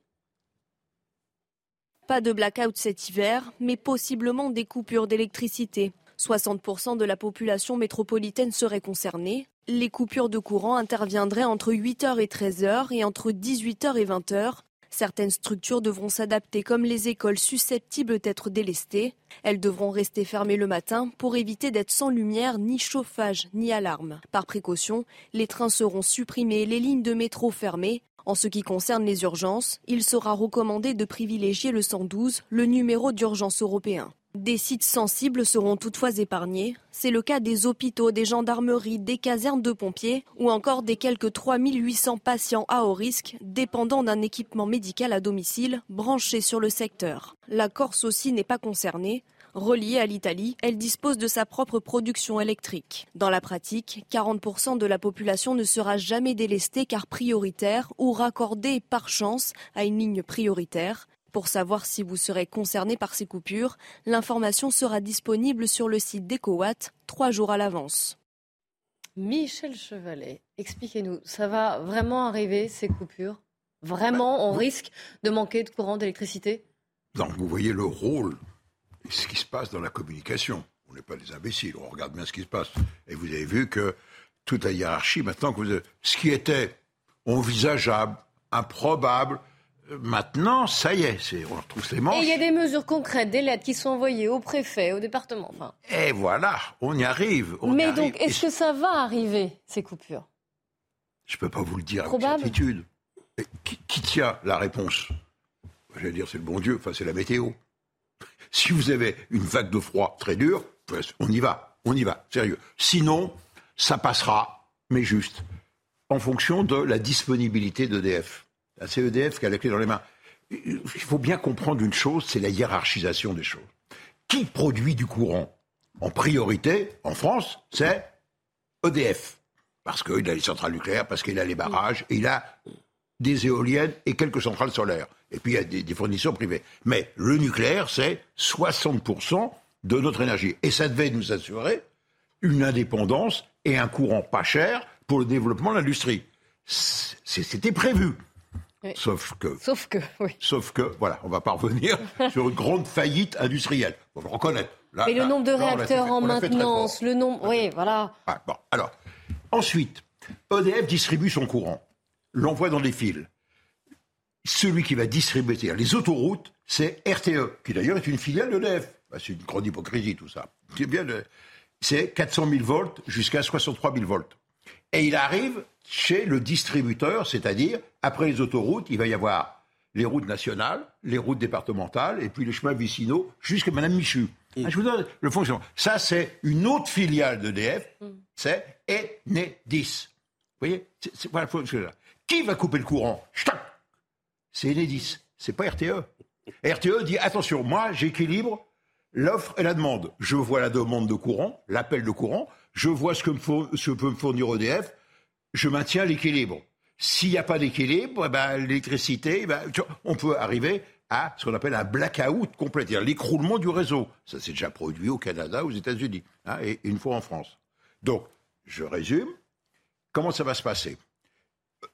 Pas de blackout cet hiver, mais possiblement des coupures d'électricité. 60% de la population métropolitaine serait concernée. Les coupures de courant interviendraient entre 8h et 13h et entre 18h et 20h. Certaines structures devront s'adapter comme les écoles susceptibles d'être délestées. Elles devront rester fermées le matin pour éviter d'être sans lumière, ni chauffage, ni alarme. Par précaution, les trains seront supprimés, les lignes de métro fermées. En ce qui concerne les urgences, il sera recommandé de privilégier le 112, le numéro d'urgence européen. Des sites sensibles seront toutefois épargnés. C'est le cas des hôpitaux, des gendarmeries, des casernes de pompiers ou encore des quelques 3800 patients à haut risque dépendant d'un équipement médical à domicile branché sur le secteur. La Corse aussi n'est pas concernée. Reliée à l'Italie, elle dispose de sa propre production électrique. Dans la pratique, 40% de la population ne sera jamais délestée car prioritaire ou raccordée par chance à une ligne prioritaire. Pour savoir si vous serez concerné par ces coupures, l'information sera disponible sur le site d'EcoWatt trois jours à l'avance. Michel Chevalet, expliquez-nous, ça va vraiment arriver ces coupures? Vraiment, on risque de manquer de courant d'électricité? Donc vous voyez le rôle, ce qui se passe dans la communication. On n'est pas des imbéciles, on regarde bien ce qui se passe. Et vous avez vu que toute la hiérarchie, maintenant, que vous, ce qui était envisageable, improbable, Maintenant, ça y est, on retrouve les manches. Et il y a des mesures concrètes, des lettres qui sont envoyées au préfet, au département. Enfin. Et voilà, on y arrive. Mais donc, est-ce que ça va arriver, ces coupures? Je ne peux pas vous le dire avec certitude. Qui, qui, tient la réponse? Je vais dire, c'est le bon Dieu, enfin, c'est la météo. Si vous avez une vague de froid très dure, on y va, on y va, sérieux. Sinon, ça passera, mais juste, en fonction de la disponibilité d'EDF. La CEDF qui a la clé dans les mains. Il faut bien comprendre une chose, c'est la hiérarchisation des choses. Qui produit du courant En priorité, en France, c'est EDF. Parce qu'il a les centrales nucléaires, parce qu'il a les barrages, il a des éoliennes et quelques centrales solaires. Et puis il y a des, des fournisseurs privés. Mais le nucléaire, c'est 60% de notre énergie. Et ça devait nous assurer une indépendance et un courant pas cher pour le développement de l'industrie. C'était prévu. Sauf que. Sauf que, oui. Sauf que, voilà, on va parvenir sur une grande faillite industrielle. On le reconnaître. Mais le nombre de réacteurs en maintenance, le nombre. Oui, voilà. Ah, bon, alors. Ensuite, EDF distribue son courant, l'envoie dans des fils. Celui qui va distribuer, les autoroutes, c'est RTE, qui d'ailleurs est une filiale d'EDF. Bah, c'est une grande hypocrisie, tout ça. C'est bien. C'est 400 000 volts jusqu'à 63 000 volts. Et il arrive chez le distributeur, c'est-à-dire, après les autoroutes, il va y avoir les routes nationales, les routes départementales, et puis les chemins vicinaux, jusqu'à Madame Michu. Ah, je vous donne le fonctionnement. Ça, c'est une autre filiale d'EDF, mm. c'est Enedis. Vous voyez voilà, Qui va couper le courant? C'est Enedis, c'est pas RTE. RTE dit, attention, moi, j'équilibre l'offre et la demande. Je vois la demande de courant, l'appel de courant, je vois ce que, ce que peut me fournir EDF, je maintiens l'équilibre. S'il n'y a pas d'équilibre, eh ben, l'électricité, eh ben, on peut arriver à ce qu'on appelle un blackout complet, c'est-à-dire l'écroulement du réseau. Ça s'est déjà produit au Canada, aux États-Unis, hein, et une fois en France. Donc, je résume. Comment ça va se passer?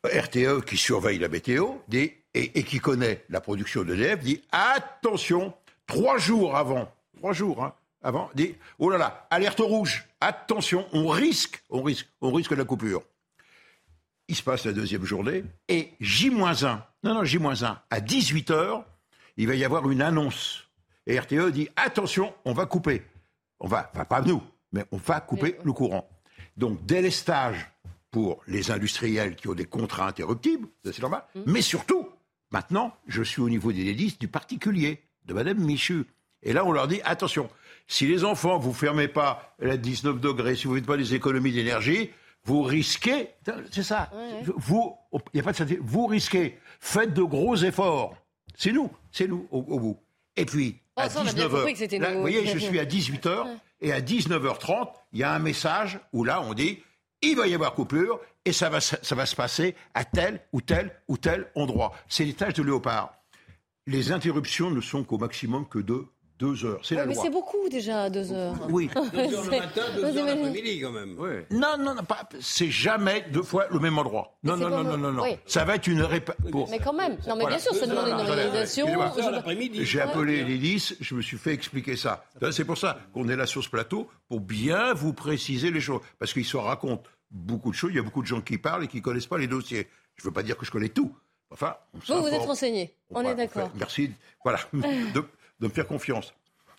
RTE, qui surveille la météo et, et, qui connaît la production d'EDF, dit attention, trois jours avant, trois jours hein, avant, dit oh là là, alerte rouge, attention, on risque, on risque, on risque la coupure il se passe la deuxième journée, et J-1, non, non, J-1, à 18h, il va y avoir une annonce. Et RTE dit attention, on va couper. On va, enfin, pas nous, mais on va couper le courant. Donc, délestage pour les industriels qui ont des contrats interruptibles, c'est normal, mmh. mais surtout, maintenant, je suis au niveau des délices du particulier, de Madame Michu. Et là, on leur dit attention, si les enfants, vous fermez pas la 19 degrés, si vous ne faites pas des économies d'énergie, vous risquez, c'est ça, vous, il a pas de vous risquez, faites de gros efforts. C'est nous, c'est nous au, bout. Et puis, à 19h, vous voyez, je suis à 18h, et à 19h30, il y a un message où là, on dit, il va y avoir coupure, et ça va, ça va se passer à tel ou tel ou tel endroit. C'est les tâches de léopard. Les interruptions ne sont qu'au maximum que de deux heures. C'est la mais c'est beaucoup déjà, deux heures. Oui. deux heures le matin, deux heures l'après-midi quand même. Non, non, non, pas, c'est jamais deux fois le même endroit. Non, non, non, non, non, non, Ça va être une répartition. Mais quand même. Non, mais bien sûr, ça demande une organisation. J'ai appelé l'hélice, je me suis fait expliquer ça. C'est pour ça qu'on est là sur ce plateau, pour bien vous préciser les choses. Parce qu'il se raconte beaucoup de choses, il y a beaucoup de gens qui parlent et qui ne connaissent pas les dossiers. Je ne veux pas dire que je connais tout. Enfin, vous, vous êtes renseigné. On est d'accord. Merci. Voilà. de me faire confiance.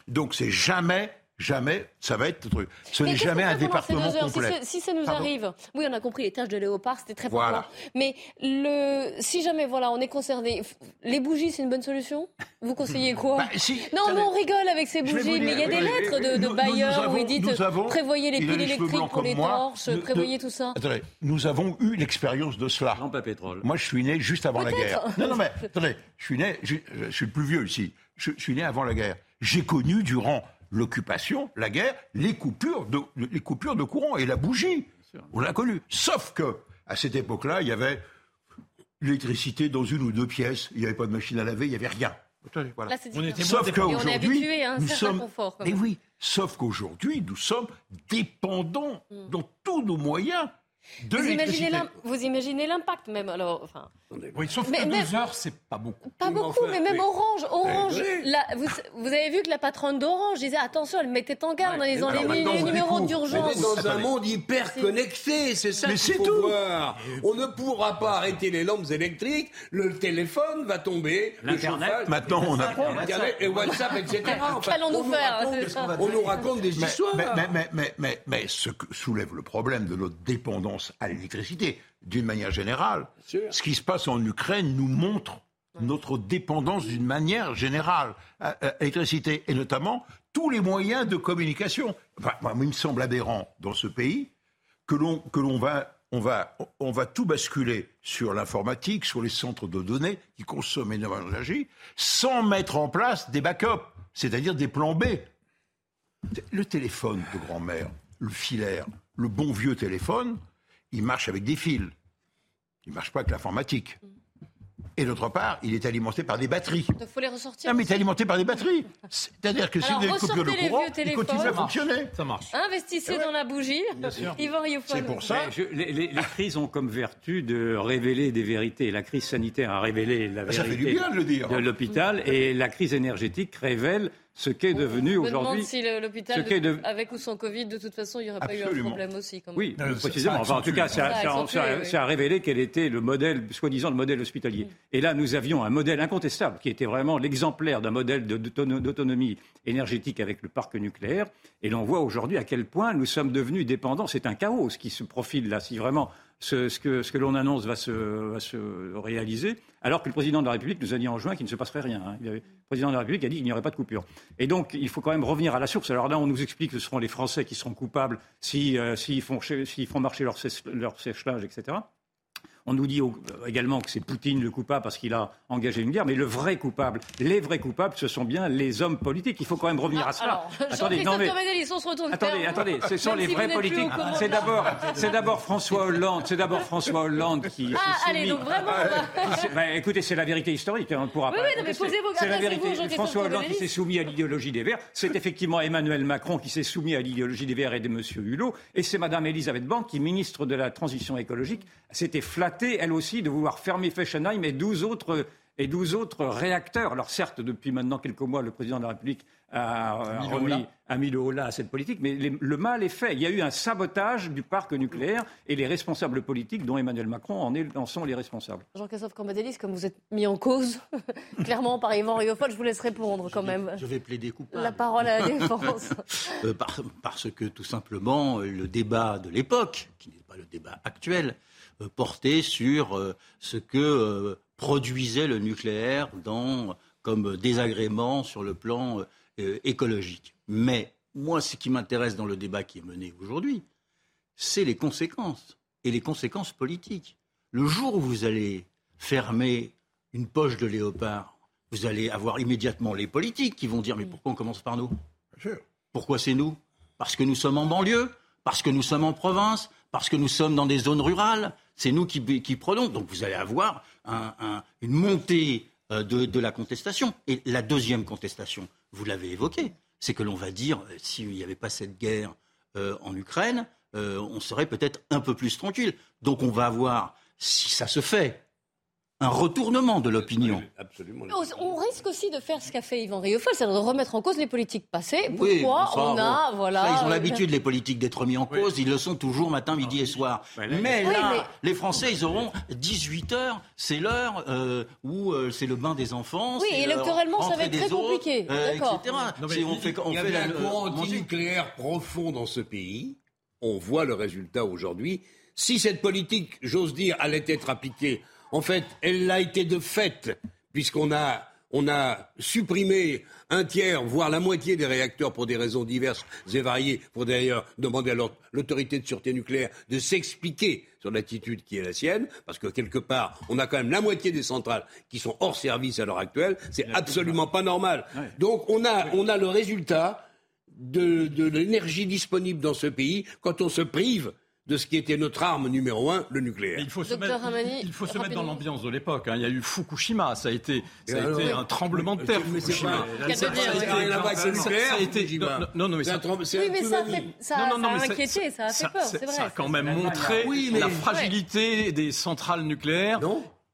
Donc c'est jamais Jamais, ça va être truc. Ce n'est jamais un département complet. Si, ça nous arrive, oui, on a compris les tâches de léopard, c'était très voilà. Mais le, si jamais, voilà, on est concerné, les bougies, c'est une bonne solution? Vous conseillez quoi? Bah, Non, mais on rigole avec ces bougies, mais il y a des lettres de, de Bayer où ils disent prévoyez les piles électriques pour les torches, prévoyez tout ça. Attendez, nous avons eu l'expérience de cela. Non, pas pétrole. Moi, je suis né juste avant la guerre. Non, non, mais attendez, je suis né, je, suis le plus vieux ici. je suis né avant la guerre. J'ai connu durant l'occupation, la guerre, les coupures de, les coupures de courant et la bougie. On l'a connu. Sauf que, à cette époque-là, il y avait l'électricité dans une ou deux pièces. Il n'y avait pas de machine à laver, il n'y avait rien. Voilà. Là, c'est On différent. était Sauf qu'aujourd'hui, habitué à un nous sommes. confort, quand Mais même. oui, sauf qu'aujourd'hui, nous sommes dépendants dans tous nos moyens de Vous imaginez, vous l'impact même alors enfin, Oui, sauf Mais- que mais- deux heures, c'est pas beaucoup. Pas beaucoup, enfin, mais même. Orange, Orange, Ouais, oui. la- vous, vous avez vu que la patronne d'Orange disait attention, elle mettait en garde en disant Alors les, numéros d'urgence. On est dans un monde hyper connecté, c'est ça Mais qu'il c'est faut tout. voir. On ne pourra pas arrêter les lampes électriques, le téléphone va tomber, le L'Internet. Maintenant, on apprend. Internet et WhatsApp, etc. Enfin, Qu'allons-nous on nous faire. On nous raconte des histoires. mais, mais, mais, mais, mais- mais ce que soulève le problème de notre dépendance à l'électricité, d'une manière générale, ce qui se passe en Ukraine nous montre notre dépendance d'une manière générale à, à l'électricité, et notamment tous les moyens de communication. Enfin, moi, il me semble aberrant dans ce pays que l'on que l'on va on va on va tout basculer sur l'informatique, sur les centres de données qui consomment énormément d'énergie, sans mettre en place des backups, c'est-à-dire des plans B. Le téléphone de grand-mère, le filaire, le bon vieux téléphone, il marche avec des fils. Il ne marche pas avec l'informatique. Et d'autre part, il est alimenté par des batteries. Donc faut les ressortir. Non, mais il est alimenté par des batteries. C'est-à-dire que si Alors, vous avez ressortez les courant, il téléphones. continue à Ça marche. fonctionner. Ça marche. Investissez dans la bougie. Rioufol. Mais je- les, les- les crises ont comme vertu de révéler des vérités. La crise sanitaire a révélé la Ah, ça fait vérité du bien de le dire. de l'hôpital et la crise énergétique révèle ce qu'est devenu Je me demande aujourd'hui. si l'hôpital, ce qu'est de- de- avec ou sans Covid, de toute façon, il n'y aurait pas eu un problème aussi. Quand même. Oui, Non, ça- précisément. Enfin, en tout cas, ça, Ça ça- accentue, ça- oui. ça a révélé quel était le modèle, soi-disant le modèle hospitalier. Et là, nous avions un modèle incontestable qui était vraiment l'exemplaire d'un modèle d'autonomie énergétique avec le parc nucléaire. Et l'on voit aujourd'hui à quel point nous sommes devenus dépendants. C'est un chaos ce qui se profile là. Si vraiment ce, que, l'on annonce va se, réaliser, alors que le président de la République nous a dit en juin qu'il ne se passerait rien. hein. Le président de la République a dit qu'il n'y aurait pas de coupure. Et donc, il faut quand même revenir à la source. Alors là, on nous explique que ce seront les Français qui seront coupables si, euh, s'ils font, ch- s'ils font marcher leur, leur séchelage, etc. On nous dit également que c'est Poutine le coupable parce qu'il a engagé une guerre, mais le vrai coupable, les vrais coupables, ce sont bien les hommes politiques. Il faut quand même revenir à cela. Alors, Attendez, non, mais- on se retrouve Attendez, attendez, ce sont les si vrais politiques. C'est d'abord, c'est d'abord François Hollande, c'est d'abord François Hollande qui. Ah, s'est allez, soumis- donc vraiment, s'est- bah, écoutez, c'est la vérité historique, hein, on ne pourra Oui, non, mais posez vos- C'est la vérité. François Hollande qui s'est soumis à l'idéologie des Verts, c'est effectivement Emmanuel Macron qui s'est soumis à l'idéologie des Verts et de M. Hulot, et c'est Mme Elisabeth Borne qui, ministre de la Transition écologique, s'était flattée, elle aussi, de vouloir fermer Fessenheim et 12 autres et 12 autres réacteurs. Alors certes, depuis maintenant quelques mois, le président de la République a, a mis le remis, a mis le holà à cette politique, mais les- le mal est fait. Il y a eu un sabotage du parc nucléaire et les responsables politiques, dont Emmanuel Macron, en, est- en sont les responsables. Jean-Christophe Cambadélis, comme vous êtes mis en cause, clairement par Yvan Rioufol, je vous laisse répondre quand même. Je vais plaider coupable. La parole à la défense. Euh, par- parce que tout simplement, le débat de l'époque, qui n'est pas le débat actuel, euh, portait sur euh, ce que euh, produisait le nucléaire dans, comme désagrément sur le plan écologique. Mais moi, ce qui m'intéresse dans le débat qui est mené aujourd'hui, c'est les conséquences, et les conséquences politiques. Le jour où vous allez fermer une poche de léopard, vous allez avoir immédiatement les politiques qui vont dire mais pourquoi on commence par nous? Pourquoi c'est nous? Parce que nous sommes en banlieue, parce que nous sommes en province, parce que nous sommes dans des zones rurales. C'est nous qui, prenons. Donc vous allez avoir un- un- une montée euh, de, la contestation. Et la deuxième contestation, vous l'avez évoqué, c'est que l'on va dire, euh, s'il n'y avait pas cette guerre euh, en Ukraine, on serait peut-être un peu plus tranquille. Donc on va avoir, si ça se fait, un retournement de l'opinion. Absolument. On on risque aussi de faire ce qu'a fait Yvan Rioufol, c'est-à-dire de remettre en cause les politiques passées. Pourquoi Oui, bon, ça, on a, bon, voilà. ça, ils ont euh, l'habitude, les politiques, d'être remis en cause. Ils le sont toujours matin, midi et soir. mais Oui, là, mais- les Français, ils auront 18 heures. C'est l'heure euh, où euh, c'est le bain des enfants. Oui, électoralement, ça va être très autres, compliqué. euh, D'accord. on fait, on il y fait la- un courant euh, antinucléaire profond dans ce pays. On voit le résultat aujourd'hui. Si cette politique, j'ose dire, allait être appliquée, en fait, elle l'a été de fait, puisqu'on a, on a supprimé un tiers, voire la moitié des réacteurs pour des raisons diverses et variées, pour d'ailleurs demander à l'autor- l'autorité de sûreté nucléaire de s'expliquer sur l'attitude qui est la sienne, parce que quelque part, on a quand même la moitié des centrales qui sont hors service à l'heure actuelle. C'est absolument pas normal. Donc on a, on a le résultat de, de l'énergie disponible dans ce pays quand on se prive de ce qui était notre arme numéro un, le nucléaire. Il faut se Docteur mettre, Ramani, il faut se mettre dans l'ambiance de l'époque. hein. Il y a eu Fukushima, ça a été, ça a alors été un tremblement de terre. Mais c'est Fukushima. Ça- a été- non, non, non, mais ça- Oui, mais ça, fait, ça, Non, non, non, ça a mais inquiété, ça a fait peur, c'est vrai. Ça a quand même montré la fragilité des centrales nucléaires.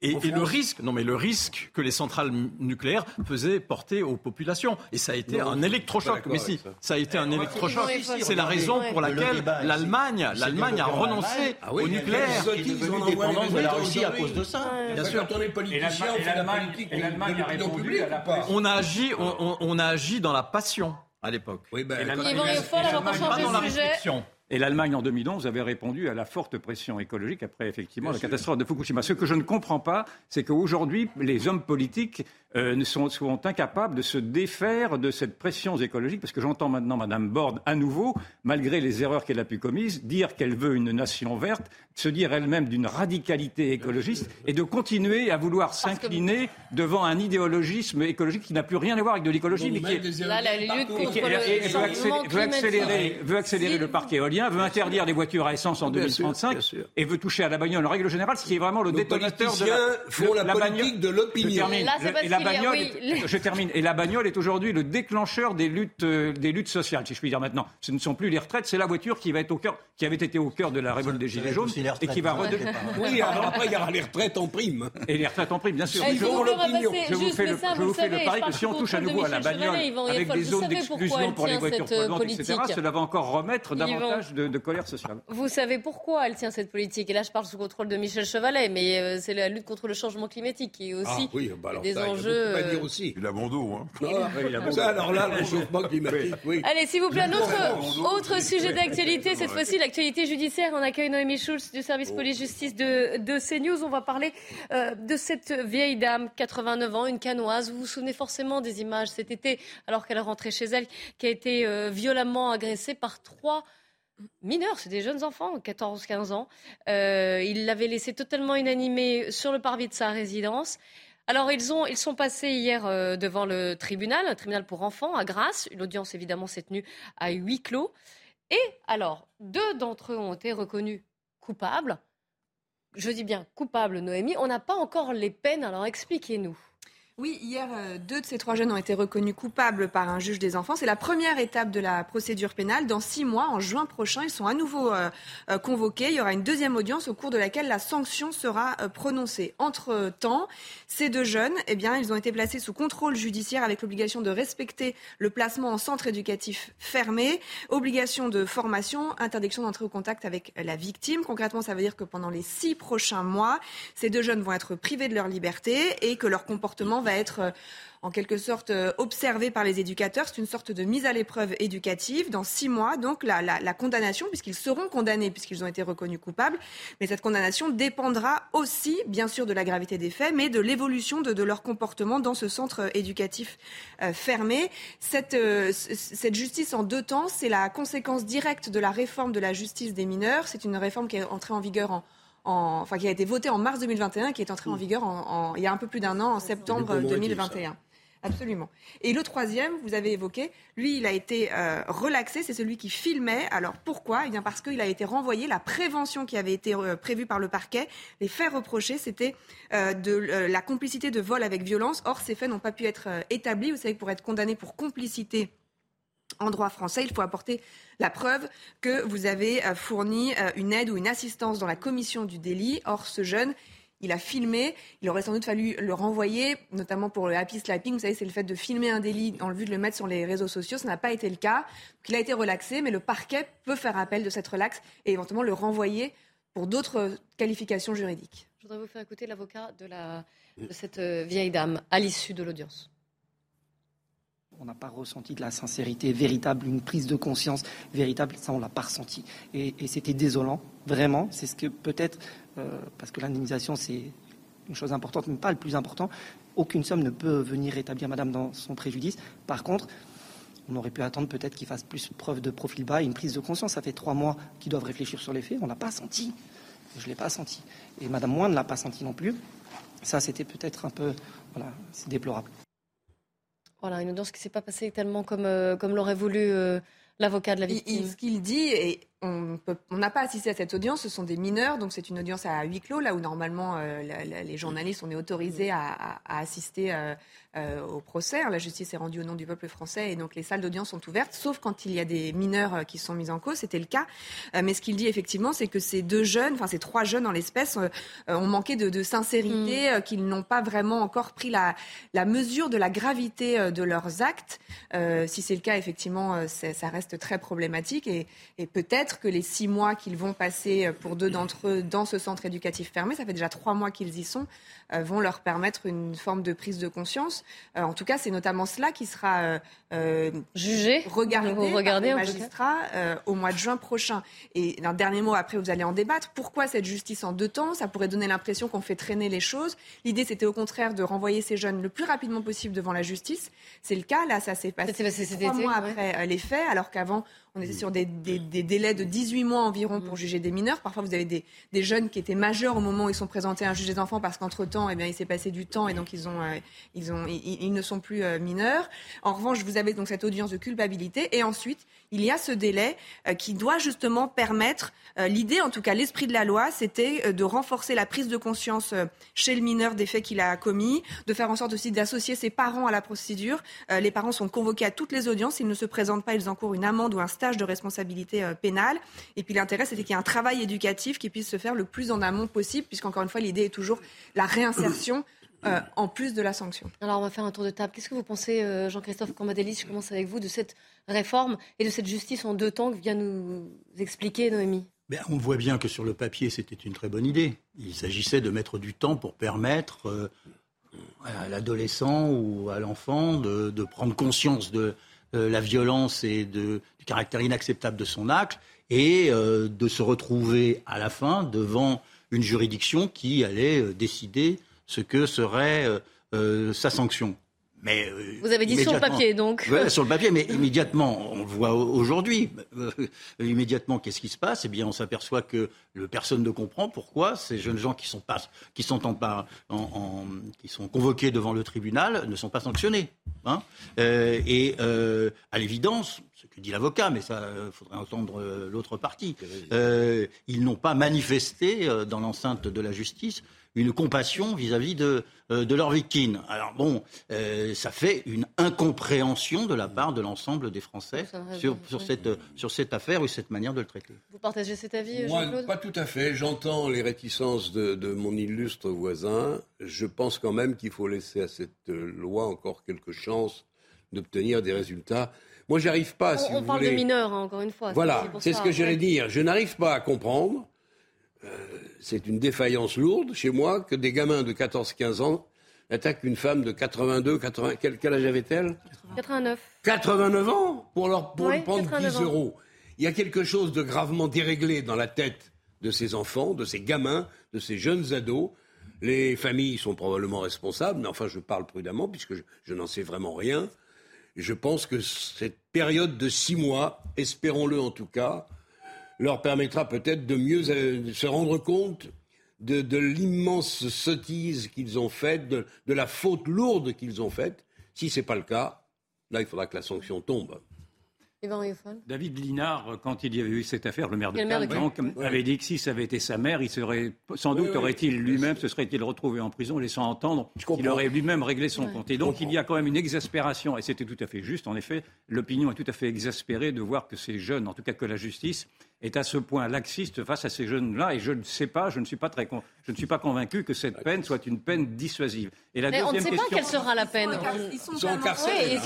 Et, et le risque, non mais le risque que les centrales nucléaires faisaient porter aux populations. Et ça a été Non, un électrochoc. Mais si, ça. ça a été un électrochoc. Ils vont- C'est la raison pour le laquelle l'Allemagne, l'Allemagne a renoncé. Ah oui, au nucléaire. ils dépendant des de la Russie à cause de ça. Bien sûr. Quand on est Et politicien, on fait la politique l'Allemagne a répondu à la On a agi, on, a agi dans la passion à l'époque. Oui, ben, l'Allemagne- changer pas dans de la sujet. réflexion. Et l'Allemagne en 2011 avait répondu à la forte pression écologique après effectivement la catastrophe de Fukushima. Ce que je ne comprends pas, c'est qu'aujourd'hui, les hommes politiques euh, sont, sont incapables de se défaire de cette pression écologique, parce que j'entends maintenant Madame Borde à nouveau, malgré les erreurs qu'elle a pu commises, dire qu'elle veut une nation verte, se dire elle-même d'une radicalité écologiste, et de continuer à vouloir s'incliner devant un idéologisme écologique qui n'a plus rien à voir avec de l'écologie, mais qui est Là, la lutte et contre qui- et- et le veut changement accélérer, veut accélérer, veut accélérer le parc éolien, veut interdire les voitures à essence en Bien sûr, 2035 bien sûr. et veut toucher à la bagnole en règle générale, ce qui est vraiment le Nos détonateur de la, font la bagnole- politique de l'opinion. Et la bagnole, oui, est- je termine. Et la bagnole est aujourd'hui le déclencheur des luttes, euh, des luttes sociales, si je puis dire maintenant. Ce ne sont plus les retraites, c'est la voiture qui va être au cœur, qui avait été au cœur de la révolte des Gilets jaunes aussi les et qui va pas. Oui, alors après, il y aura les retraites en prime. Et les retraites en prime, bien sûr. Je vous- l'opinion. je fais le, ça, je vous fais le savez, pari que si on touche à nouveau à la bagnole avec des vous zones savez d'exclusion pourquoi pour elle les tient voitures cette, euh, polluantes, etc., politique. cela va encore remettre davantage de, colère sociale. Vous savez pourquoi elle tient cette politique Et là, je parle sous contrôle de Michel Chevalet, mais euh, c'est la lutte contre le changement climatique qui est aussi Ah oui, bah alors des il enjeux. euh, dire aussi. Il a bon dos, hein. Non, il a bon ça, alors là, le réchauffement climatique, oui. Allez, s'il vous plaît, un autre, autre sujet d'actualité, cette fois-ci l'actualité judiciaire. On accueille Noémie Schulz du service police-justice de, de CNews. On va parler euh, de cette vieille dame, 89 ans, une canoise. Vous vous souvenez forcément des images cet été, alors qu'elle rentrait chez elle, qui a été euh, violemment agressée par trois mineurs, c'est des jeunes enfants, 14-15 ans. Euh, ils l'avaient laissée totalement inanimée sur le parvis de sa résidence. Alors, ils, ont, ils sont passés hier devant le tribunal, un tribunal pour enfants à Grasse. Une audience, évidemment, s'est tenue à huis clos. Et alors, deux d'entre eux ont été reconnus coupables. Je dis bien coupables, Noémie. On n'a pas encore les peines, alors expliquez-nous. Oui, hier, euh, deux de ces trois jeunes ont été reconnus coupables par un juge des enfants. C'est la première étape de la procédure pénale. Dans six mois, en juin prochain, ils sont à nouveau euh, euh, convoqués. Il y aura une deuxième audience au cours de laquelle la sanction sera prononcée. Entre-temps, ces deux jeunes, eh bien, ils ont été placés sous contrôle judiciaire avec l'obligation de respecter le placement en centre éducatif fermé, obligation de formation, interdiction d'entrer au contact avec la victime. Concrètement, ça veut dire que pendant les six prochains mois, ces deux jeunes vont être privés de leur liberté et que leur comportement va être euh, en quelque sorte euh, observé par les éducateurs. C'est une sorte de mise à l'épreuve éducative. Dans six mois, donc, la, condamnation, puisqu'ils seront condamnés, puisqu'ils ont été reconnus coupables, mais cette condamnation dépendra aussi, bien sûr, de la gravité des faits, mais de l'évolution de, leur comportement dans ce centre éducatif euh, fermé. Euh, c- cette justice en deux temps, c'est la conséquence directe de la réforme de la justice des mineurs. C'est une réforme qui est entrée en vigueur en, en- enfin, qui a été votée en mars 2021 et qui est entrée en vigueur en- en- il y a un peu plus d'un an, en septembre commémoratif, 2021. Absolument. Et le troisième, vous avez évoqué, lui, il a été euh, relaxé, c'est celui qui filmait. Alors pourquoi? Eh bien parce qu'il a été renvoyé. La prévention qui avait été euh, prévue par le parquet, les faits reprochés, c'était euh, de la complicité de vol avec violence. Or, ces faits n'ont pas pu être établis. Vous savez que pour être condamné pour complicité en droit français, il faut apporter la preuve que vous avez euh, fourni euh, une aide ou une assistance dans la commission du délit. Or, ce jeune, il a filmé. Il aurait sans doute fallu le renvoyer, notamment pour le happy slapping. Vous savez, c'est le fait de filmer un délit en vue de le mettre sur les réseaux sociaux. Ça n'a pas été le cas. Il a été relaxé, mais le parquet peut faire appel de cette relaxe et éventuellement le renvoyer pour d'autres qualifications juridiques. Je voudrais vous faire écouter l'avocat de, cette euh, vieille dame à l'issue de l'audience. On n'a pas ressenti de la sincérité véritable, une prise de conscience véritable, ça on l'a pas ressenti. Et, c'était désolant, vraiment. C'est ce que peut-être, euh, parce que l'indemnisation c'est une chose importante, mais pas le plus important. Aucune somme ne peut venir rétablir Madame dans son préjudice. Par contre, on aurait pu attendre peut-être qu'il fasse plus preuve de profil bas et une prise de conscience. Ça fait trois mois qu'ils doivent réfléchir sur les faits. On l'a pas senti. Je l'ai pas senti. Et Madame Moine ne l'a pas senti non plus. Ça, c'était peut-être un peu, voilà, c'est déplorable. Voilà, une audience qui ne s'est pas passée tellement comme, euh, comme l'aurait voulu euh, l'avocat de la Il- victime. il- ce qu'il dit, et on n'a pas assisté à cette audience, ce sont des mineurs, donc c'est une audience à huis clos, là où normalement euh, la- la- les journalistes, on est autorisés à, à- à assister euh, euh, au procès. La justice est rendue au nom du peuple français et donc les salles d'audience sont ouvertes, sauf quand il y a des mineurs qui sont mis en cause, c'était le cas. Mais ce qu'il dit effectivement, c'est que ces deux jeunes, enfin ces trois jeunes en l'espèce, ont manqué de, de sincérité, euh, qu'ils n'ont pas vraiment encore pris la, la mesure de la gravité de leurs actes. Si c'est le cas, effectivement, ça reste très problématique et, et peut-être que les six mois qu'ils vont passer euh, pour deux d'entre eux dans ce centre éducatif fermé, ça fait déjà trois mois qu'ils y sont, euh, vont leur permettre une forme de prise de conscience. Euh, en tout cas, c'est notamment cela qui sera euh, Jugé, regardé, ou regardé, par en les tout cas. magistrats euh, au mois de juin prochain. Et un dernier mot, après vous allez en débattre. Pourquoi cette justice en deux temps? Ça pourrait donner l'impression qu'on fait traîner les choses. L'idée, c'était au contraire de renvoyer ces jeunes le plus rapidement possible devant la justice. C'est le cas. Là, ça s'est passé trois mois ouais. après euh, les faits, alors qu'avant, on était sur des, des- des délais de 18 mois environ Mm. pour juger des mineurs. Parfois, vous avez des, des jeunes qui étaient majeurs au moment où ils sont présentés à un juge des enfants parce qu'entre-temps, eh bien, il s'est passé du temps et donc ils, ont, euh, ils, ont, ils, ils ne sont plus euh, mineurs. En revanche, vous avez donc cette audience de culpabilité et ensuite, il y a ce délai euh, qui doit justement permettre, euh, l'idée, en tout cas l'esprit de la loi, c'était euh, de renforcer la prise de conscience chez le mineur des faits qu'il a commis, de faire en sorte aussi d'associer ses parents à la procédure. Les parents sont convoqués à toutes les audiences. S'ils ne se présentent pas, ils encourent une amende ou un stage de responsabilité pénale. Et puis l'intérêt, c'était qu'il y ait un travail éducatif qui puisse se faire le plus en amont possible, puisqu'encore une fois, l'idée est toujours la réinsertion. Euh, en plus de la sanction. Alors, on va faire un tour de table. Qu'est-ce que vous pensez, euh, Jean-Christophe Cambadélis Je commence avec vous, de cette réforme et de cette justice en deux temps que vient nous expliquer Noémie? Ben, on voit bien que sur le papier, c'était une très bonne idée. Il s'agissait de mettre du temps pour permettre euh, à l'adolescent ou à l'enfant de, de prendre conscience de euh, la violence et de- du caractère inacceptable de son acte et euh, de se retrouver à la fin devant une juridiction qui allait euh, décider ce que serait euh, euh, sa sanction. Mais euh, Vous avez dit sur le papier, donc. Ouais, sur le papier, mais immédiatement, on le voit au- aujourd'hui. Euh, immédiatement, qu'est-ce qui se passe? Eh bien, on s'aperçoit que le, personne ne comprend pourquoi ces jeunes gens qui sont pas, qui sont en, en- en- qui sont convoqués devant le tribunal ne sont pas sanctionnés. hein. Euh, et euh, à l'évidence, ce que dit l'avocat, mais ça, il faudrait entendre l'autre partie. euh, ils n'ont pas manifesté dans l'enceinte de la justice une compassion vis-à-vis de, euh, de leurs victimes. Alors bon, euh, ça fait une incompréhension de la part de l'ensemble des Français sur, sur cette, sur cette affaire ou cette manière de le traiter. Vous partagez cet avis, Moi, Jean-Claude? pas tout à fait. J'entends les réticences de, de mon illustre voisin. Je pense quand même qu'il faut laisser à cette euh, loi encore quelques chances d'obtenir des résultats. Moi, j'arrive pas, si On, on vous parle voulez. de mineurs, hein, encore une fois. Voilà, c'est ce que j'allais dire. Je n'arrive pas à comprendre, euh, c'est une défaillance lourde chez moi, que des gamins de 14-15 ans attaquent une femme de 82, 80, quel, quel âge avait-elle? 89. 89 ans pour leur pour Ouais, prendre 89 10 ans. euros. Il y a quelque chose de gravement déréglé dans la tête de ces enfants, de ces gamins, de ces jeunes ados. Les familles sont probablement responsables, mais enfin je parle prudemment puisque je, je n'en sais vraiment rien. Je pense que cette période de six mois, espérons-le en tout cas, leur permettra peut-être de mieux euh, se rendre compte de, de l'immense sottise qu'ils ont faite, de, de la faute lourde qu'ils ont faite. Si ce n'est pas le cas, là, il faudra que la sanction tombe. David Linard, quand il y avait eu cette affaire, le maire de Cannes, donc, avait dit que si ça avait été sa mère, il serait sans doute Oui, oui, aurait-il lui-même se serait-il retrouvé en prison, laissant entendre qu'il aurait lui-même réglé son compte. Et donc il y a quand même une exaspération, et c'était tout à fait juste. En effet, l'opinion est tout à fait exaspérée de voir que ces jeunes, en tout cas que la justice, est à ce point laxiste face à ces jeunes-là. Et je ne sais pas, je ne suis pas très, con- je ne suis pas convaincu que cette peine soit une peine dissuasive. Et la Mais on ne deuxième sait pas question. quelle sera la peine. Ils sont, Ils sont incarcérés,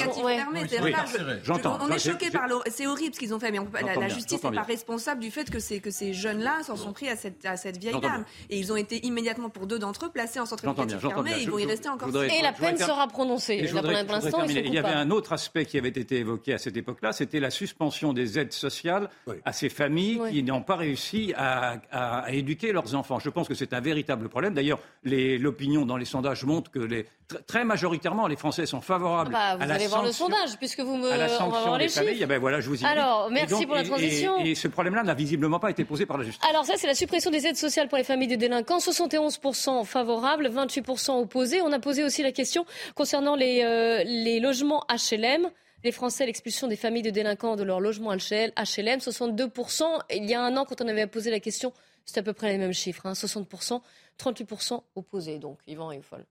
J'entends. On est choqué par le. C'est horrible ce qu'ils ont fait, mais on peut- la, justice n'est pas responsable du fait que, ces jeunes-là s'en sont pris à cette, à cette vieille dame. Et ils ont été immédiatement, pour deux d'entre eux, placés en centre éducatif fermé. bien. Ils vont y rester encore Et la peine sera prononcée. Il y avait un autre aspect qui avait été évoqué à cette époque-là, c'était la suspension des aides sociales à ces familles familles qui n'ont pas réussi à, à- à éduquer leurs enfants. Je pense que c'est un véritable problème. D'ailleurs, l'opinion dans les sondages montre que les, très majoritairement, les Français sont favorables Bah, vous à la allez voir le sondage, puisque vous me. à la on va sanction voir les des familles. Eh ben voilà, je vous y. Alors, merci donc, pour la et- transition. Et, et ce problème-là n'a visiblement pas été posé par la justice. Alors ça, c'est la suppression des aides sociales pour les familles de délinquants. 71% favorables, 28% opposés. On a posé aussi la question concernant les, euh, les logements HLM. Les Français, l'expulsion des familles de délinquants de leur logement HL HLM, 62%. Il y a un an, quand on avait posé la question, c'était à peu près les mêmes chiffres. hein, 60%, 38% opposés. Donc, Yvan et Folle.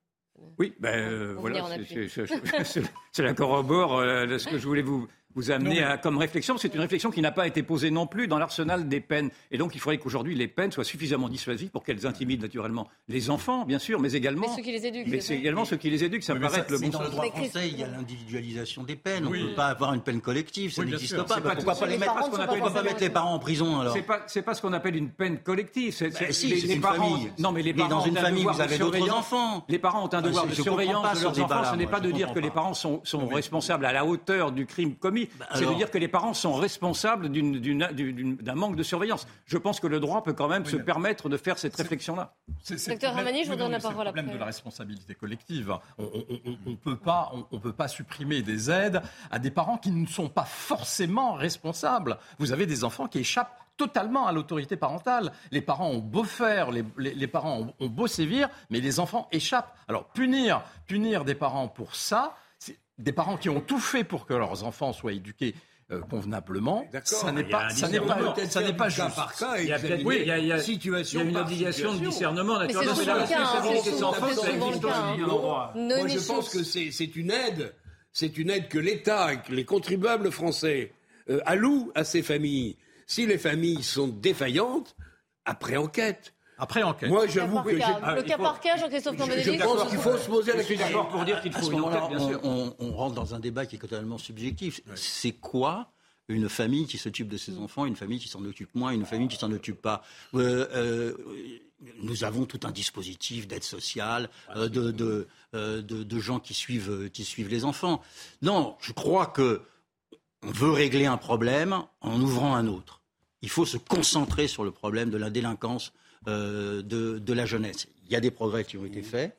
Oui, ben euh, voilà, c'est- c'est- c'est- c'est- cela corrobore euh, de ce que je voulais vous, vous amener à- comme réflexion. C'est une réflexion qui n'a pas été posée non plus dans l'arsenal des peines. Et donc, il faudrait qu'aujourd'hui, les peines soient suffisamment dissuasives pour qu'elles intimident naturellement les enfants, bien sûr, mais également. Mais ceux qui les éduquent, Mais c'est également ceux qui les éduquent. Ça me paraît être le mais bon dans le droit français, il y a l'individualisation des peines. Oui. On ne peut pas avoir une peine collective, ça Oui, n'existe pas. Pas pourquoi pas les c'est mettre pas ce qu'on appelle- Pourquoi pas mettre les parents en prison alors C'est pas, pas ce qu'on appelle une peine collective. C'est, Bah si, les, une parents. famille. Non, mais les parents dans une ont un famille, devoir vous de avez d'autres surveillance. enfants. Les parents ont un Ah, devoir de je comprends surveillance pas de ce leurs enfants. Ce n'est pas de dire que les parents sont responsables à la hauteur du crime commis. C'est de dire que les parents sont responsables d'un manque de surveillance. Je pense que le droit peut quand même se permettre de faire cette réflexion-là. Docteur le problème- Ramani, je vous donne la mais c'est parole le problème après. de la responsabilité collective. On ne peut pas, on, on peut pas supprimer des aides à des parents qui ne sont pas forcément responsables. Vous avez des enfants qui échappent totalement à l'autorité parentale. Les parents ont beau faire, les, les- les parents ont, ont beau sévir, mais les enfants échappent. Alors punir, punir des parents pour ça, des parents qui ont tout fait pour que leurs enfants soient éduqués euh, convenablement, ça n'est il y a pas, ça n'est pas, ça n'est pas Cas juste. par cas, Il y a peut-être- oui, il y a- il y a- situation il y a une obligation de situation. discernement, Mais c'est la responsabilité ça existe aussi Moi, je pense que c'est c'est une aide. C'est une aide que l'État, que les contribuables français euh, allouent à ces familles. Si les familles sont défaillantes, après enquête. Après enquête. Moi, Le j'avoue cas que j'ai- Ah, le il cas faut- par cas, Jean-Christophe je pense qu'il faut se poser Je la suis question. d'accord pour dire qu'il faut ce une enquête, moment-là, bien sûr. on, rentre dans un débat qui est totalement subjectif. C'est quoi une famille qui s'occupe de ses enfants, une famille qui s'en occupe moins, une famille qui s'en occupe pas Euh, euh, Nous avons tout un dispositif d'aide sociale, euh, de, de, euh, de- de gens qui suivent, qui suivent les enfants. Non, je crois que on veut régler un problème en ouvrant un autre. Il faut se concentrer sur le problème de la délinquance euh, de, de la jeunesse. Il y a des progrès qui ont été faits.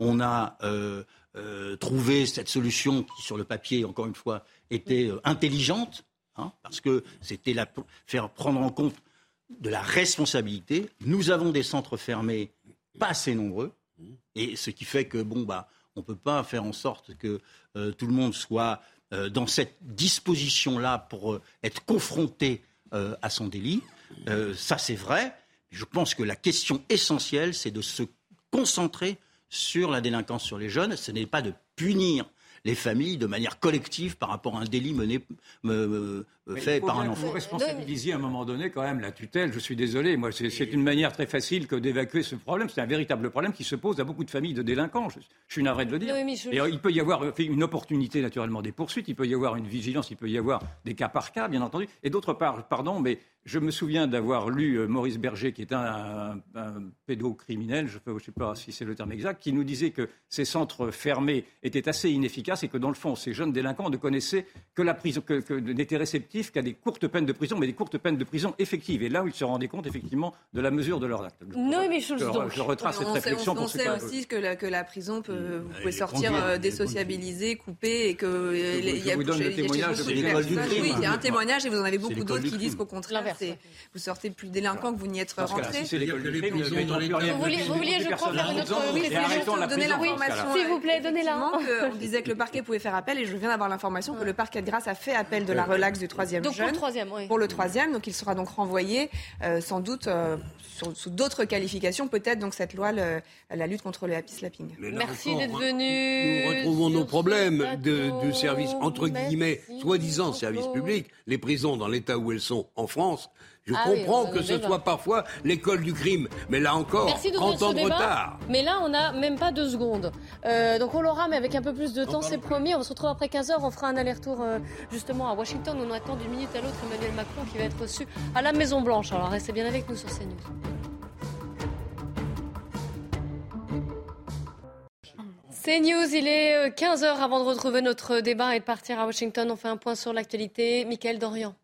On a euh, euh, trouvé cette solution qui, sur le papier, encore une fois, était euh, intelligente, hein, parce que c'était la, faire prendre en compte de la responsabilité. Nous avons des centres fermés pas assez nombreux, et ce qui fait que bon bah on peut pas faire en sorte que euh, tout le monde soit euh, dans cette disposition-là pour euh, être confronté euh, à son délit. Euh, ça c'est vrai. Je pense que la question essentielle, c'est de se concentrer sur la délinquance sur les jeunes. Ce n'est pas de punir les familles de manière collective par rapport à un délit mené, me- me- Mais fait par un que Vous enfant. responsabilisiez à un moment donné quand même la tutelle. Je suis désolé, moi c'est une manière très facile que d'évacuer ce problème. C'est un véritable problème qui se pose à beaucoup de familles de délinquants. Je, je suis navré de le dire. Oui, mais je- Et euh, il peut y avoir une opportunité naturellement des poursuites, il peut y avoir une vigilance, il peut y avoir des cas par cas, bien entendu. Et d'autre part, pardon, mais je me souviens d'avoir lu euh, Maurice Berger, qui est un, un- un pédocriminel, je ne sais pas si c'est le terme exact, qui nous disait que ces centres fermés étaient assez inefficaces et que dans le fond, ces jeunes délinquants ne connaissaient que la prison, que, que n'étaient réceptifs qu'à des courtes peines de prison, mais des courtes peines de prison effectives. Et là où ils se rendaient compte effectivement de la mesure de leurs actes. Noémie Schultz, Je, donc. je retrace cette on sait, réflexion on- on pour sait aussi que la, que la prison peut, vous pouvez sortir euh, les désociabiliser, couper et que euh, il y a je vous donne le témoignage. Oui, il y a un témoignage et vous en avez beaucoup d'autres qui disent qu'au contraire, Vous sortez plus délinquant que vous n'y êtes rentré. si Vous vouliez- vous vouliez, je crois, faire une autre- oui, donner l'information. S'il vous plaît, donnez-la. Que- On disait que le parquet pouvait faire appel et je viens d'avoir l'information que le parquet de grâce a fait appel de la relaxe du troisième Donc pour jeune. le troisième, oui. Pour le troisième, donc il sera donc renvoyé euh, sans doute euh, sous d'autres qualifications, peut-être donc cette loi, la lutte contre le happy slapping. Merci d'être venu. Nous retrouvons nos problèmes de, service, entre guillemets, soi-disant service public. Les prisons, dans l'état où elles sont en France, je Ah comprends que ce débat. soit parfois l'école du crime. Mais là encore, Merci d'ouvrir 30 ans de retard. Mais là, on n'a même pas deux secondes. Euh, donc on l'aura, mais avec un peu plus de temps, c'est promis. On se retrouve après 15h. On fera un aller-retour euh, justement à Washington. On attend d'une minute à l'autre Emmanuel Macron qui va être reçu à la Maison-Blanche. Alors restez bien avec nous sur CNews. CNews, il est 15h avant de retrouver notre débat et de partir à Washington. On fait un point sur l'actualité. Michael Dorian.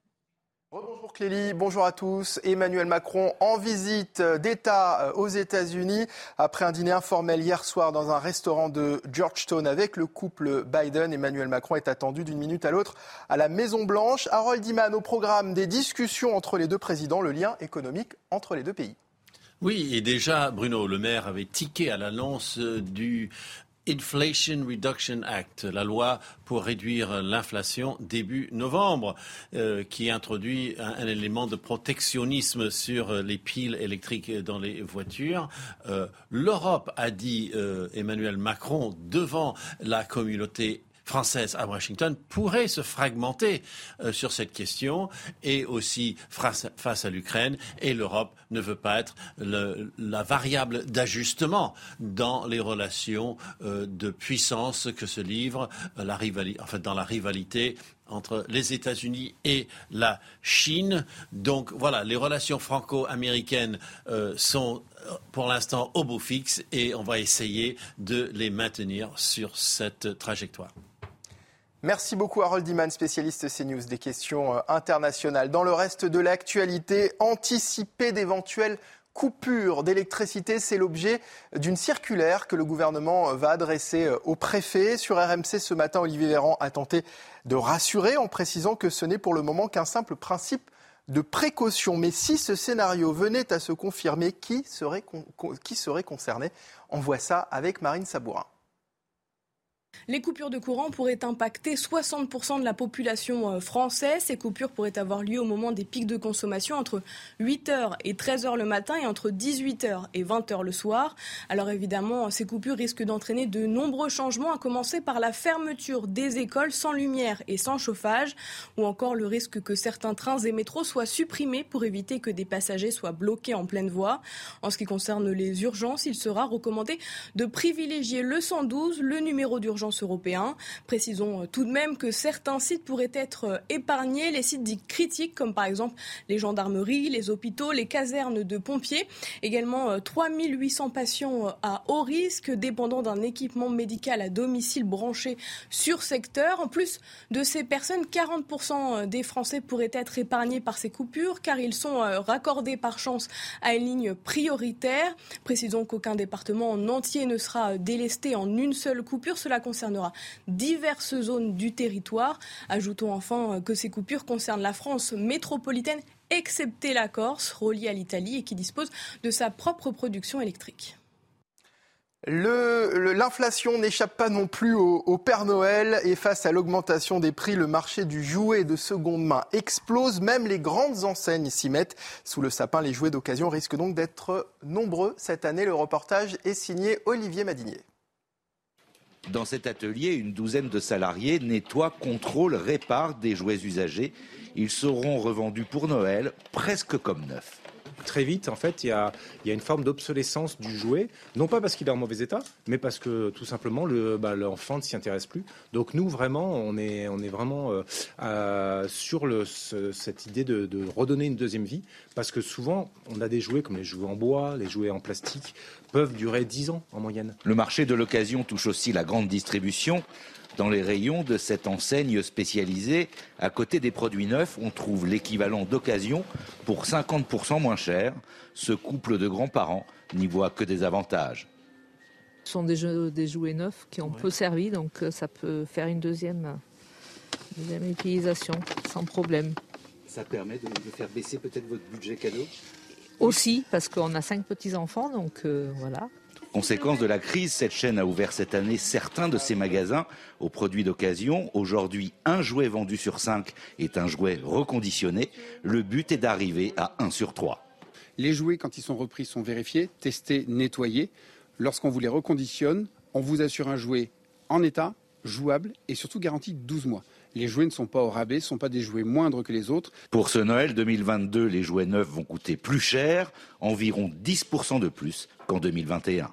Bonjour Clélie, bonjour à tous. Emmanuel Macron en visite d'État aux États-Unis après un dîner informel hier soir dans un restaurant de Georgetown avec le couple Biden. Emmanuel Macron est attendu d'une minute à l'autre à la Maison-Blanche. Harold Iman au programme des discussions entre les deux présidents, le lien économique entre les deux pays. Oui, et déjà, Bruno Le Maire avait tiqué à l'annonce du Inflation Reduction Act, la loi pour réduire l'inflation début novembre, euh, qui introduit un, élément de protectionnisme sur les piles électriques dans les voitures. Euh, L'Europe, a dit euh, Emmanuel Macron devant la communauté française à Washington pourrait se fragmenter euh, sur cette question et aussi face, à l'Ukraine. Et l'Europe ne veut pas être la variable d'ajustement dans les relations euh, de puissance que se livre euh, la rivalité, enfin, dans la rivalité entre les États-Unis et la Chine. Donc voilà, les relations franco-américaines sont pour l'instant au beau fixe et on va essayer de les maintenir sur cette trajectoire. Merci beaucoup Harold Iman, spécialiste CNews des questions euh, internationales. Dans le reste de l'actualité, anticiper d'éventuelles coupures d'électricité, c'est l'objet d'une circulaire que le gouvernement euh, va adresser euh, au préfet. Sur RMC ce matin, Olivier Véran a tenté de rassurer en précisant que ce n'est pour le moment qu'un simple principe de précaution. Mais si ce scénario venait à se confirmer, qui serait, qui serait concerné? On voit ça avec Marine Sabourin. Les coupures de courant pourraient impacter 60% de la population euh, française. Ces coupures pourraient avoir lieu au moment des pics de consommation entre 8h et 13h le matin et entre 18h et 20h le soir. Alors évidemment, ces coupures risquent d'entraîner de nombreux changements, à commencer par la fermeture des écoles sans lumière et sans chauffage, ou encore le risque que certains trains et métros soient supprimés pour éviter que des passagers soient bloqués en pleine voie. En ce qui concerne les urgences, il sera recommandé de privilégier le 112, le numéro d'urgence européen. Précisons euh, tout de même que certains sites pourraient être euh, épargnés, les sites dits critiques comme par exemple les gendarmeries, les hôpitaux, les casernes de pompiers. Également 3800 euh, patients à haut risque dépendant d'un équipement médical à domicile branché sur secteur. En plus de ces personnes, 40% des Français pourraient être épargnés par ces coupures car ils sont raccordés par chance à une ligne prioritaire. Précisons qu'aucun département en entier ne sera délesté en une seule coupure. Cela concernera diverses zones du territoire. Ajoutons enfin que ces coupures concernent la France métropolitaine, excepté la Corse, reliée à l'Italie et qui dispose de sa propre production électrique. L'inflation n'échappe pas non plus au, Père Noël et face à l'augmentation des prix, le marché du jouet de seconde main explose. Même les grandes enseignes s'y mettent. Sous le sapin, les jouets d'occasion risquent donc d'être nombreux cette année. Le reportage est signé Olivier Madinier. Dans cet atelier, une douzaine de salariés nettoient, contrôlent, réparent des jouets usagés. Ils seront revendus pour Noël presque comme neufs très vite, en fait, il y a, une forme d'obsolescence du jouet, non pas parce qu'il est en mauvais état, mais parce que tout simplement bah, l'enfant ne s'y intéresse plus. Donc nous, vraiment, on est, vraiment euh, sur cette idée de, redonner une deuxième vie, parce que souvent, on a des jouets comme les jouets en bois, les jouets en plastique, peuvent durer 10 ans en moyenne. Le marché de l'occasion touche aussi la grande distribution. Dans les rayons de cette enseigne spécialisée, à côté des produits neufs, on trouve l'équivalent d'occasion pour 50% moins cher. Ce couple de grands-parents n'y voit que des avantages. Ce sont des, jouets neufs qui ont peu servi, donc euh, ça peut faire une deuxième, utilisation sans problème. Ça permet de, faire baisser peut-être votre budget cadeau? Aussi, parce qu'on a cinq petits-enfants, donc euh, voilà. Conséquence de la crise, cette chaîne a ouvert cette année certains de ses magasins aux produits d'occasion. Aujourd'hui, un jouet vendu sur cinq est un jouet reconditionné. Le but est d'arriver à 1 sur 3. Les jouets, quand ils sont repris, sont vérifiés, testés, nettoyés. Lorsqu'on vous les reconditionne, on vous assure un jouet en état, jouable et surtout garanti 12 mois. Les jouets ne sont pas au rabais, ne sont pas des jouets moindres que les autres. Pour ce Noël 2022, les jouets neufs vont coûter plus cher, environ 10% de plus qu'en 2021.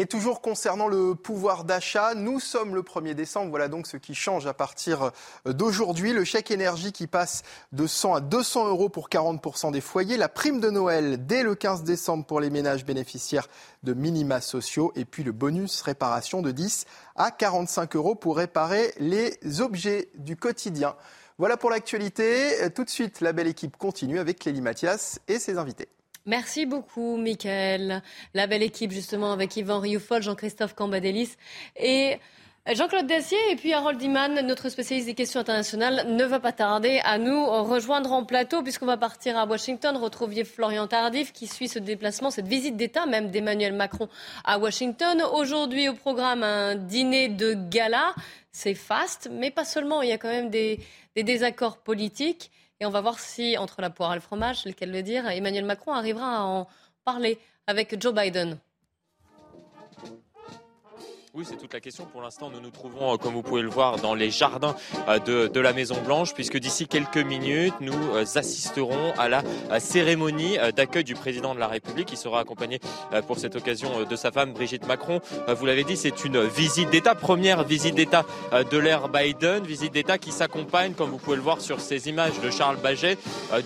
Et toujours concernant le pouvoir d'achat, nous sommes le 1er décembre. Voilà donc ce qui change à partir d'aujourd'hui. Le chèque énergie qui passe de 100 à 200 euros pour 40% des foyers. La prime de Noël dès le 15 décembre pour les ménages bénéficiaires de minima sociaux. Et puis le bonus réparation de 10 à 45 euros pour réparer les objets du quotidien. Voilà pour l'actualité. Tout de suite, la belle équipe continue avec Clélie Mathias et ses invités. Merci beaucoup, Michael. La belle équipe, justement, avec Yvan Rioufol, Jean-Christophe Cambadélis et Jean-Claude Dacier et puis Harold Iman, notre spécialiste des questions internationales, ne va pas tarder à nous rejoindre en plateau puisqu'on va partir à Washington, retrouver Florian Tardif qui suit ce déplacement, cette visite d'État même d'Emmanuel Macron à Washington. Aujourd'hui au programme un dîner de gala. C'est fast, mais pas seulement, il y a quand même des désaccords politiques. Et on va voir si, entre la poire et le fromage, lequel le dire, Emmanuel Macron arrivera à en parler avec Joe Biden. Oui, c'est toute la question. Pour l'instant, nous nous trouvons, euh, comme vous pouvez le voir, dans les jardins euh, de, de la Maison Blanche, puisque d'ici quelques minutes, nous euh, assisterons à la cérémonie d'accueil du président de la République, qui sera accompagné pour cette occasion de sa femme, Brigitte Macron. Vous l'avez dit, c'est une visite d'État, première visite d'État de l'ère Biden, visite d'État qui s'accompagne, comme vous pouvez le voir sur ces images de Charles Baget,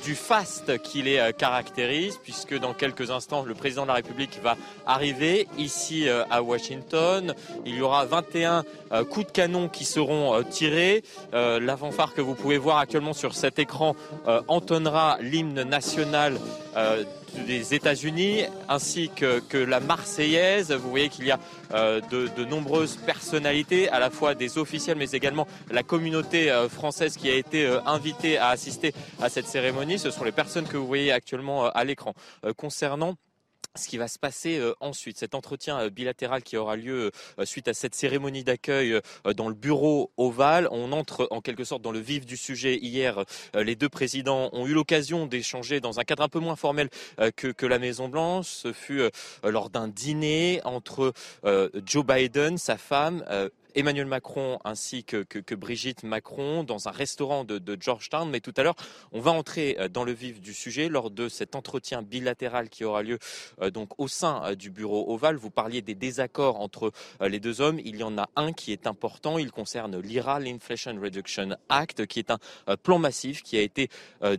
du faste qui les caractérise, puisque dans quelques instants, le président de la République va arriver ici à Washington. Il y aura 21 euh, coups de canon qui seront euh, tirés. Euh, la fanfare que vous pouvez voir actuellement sur cet écran entonnera l'hymne national des États-Unis ainsi que, la Marseillaise. Vous voyez qu'il y a de, de, nombreuses personnalités, à la fois des officiels, mais également la communauté française qui a été invitée à assister à cette cérémonie. Ce sont les personnes que vous voyez actuellement à l'écran. concernant ce qui va se passer euh, ensuite, cet entretien euh, bilatéral qui aura lieu euh, suite à cette cérémonie d'accueil dans le bureau ovale. On entre en quelque sorte dans le vif du sujet. Hier, les deux présidents ont eu l'occasion d'échanger dans un cadre un peu moins formel que, que la Maison Blanche. Ce fut lors d'un dîner entre Joe Biden, sa femme, Emmanuel Macron ainsi que, Brigitte Macron dans un restaurant de, Georgetown. Mais tout à l'heure, on va entrer euh, dans le vif du sujet lors de cet entretien bilatéral qui aura lieu euh, donc au sein euh, du bureau ovale. Vous parliez des désaccords entre les deux hommes. Il y en a un qui est important. Il concerne l'IRA, l'Inflation Reduction Act, qui est un plan massif qui a été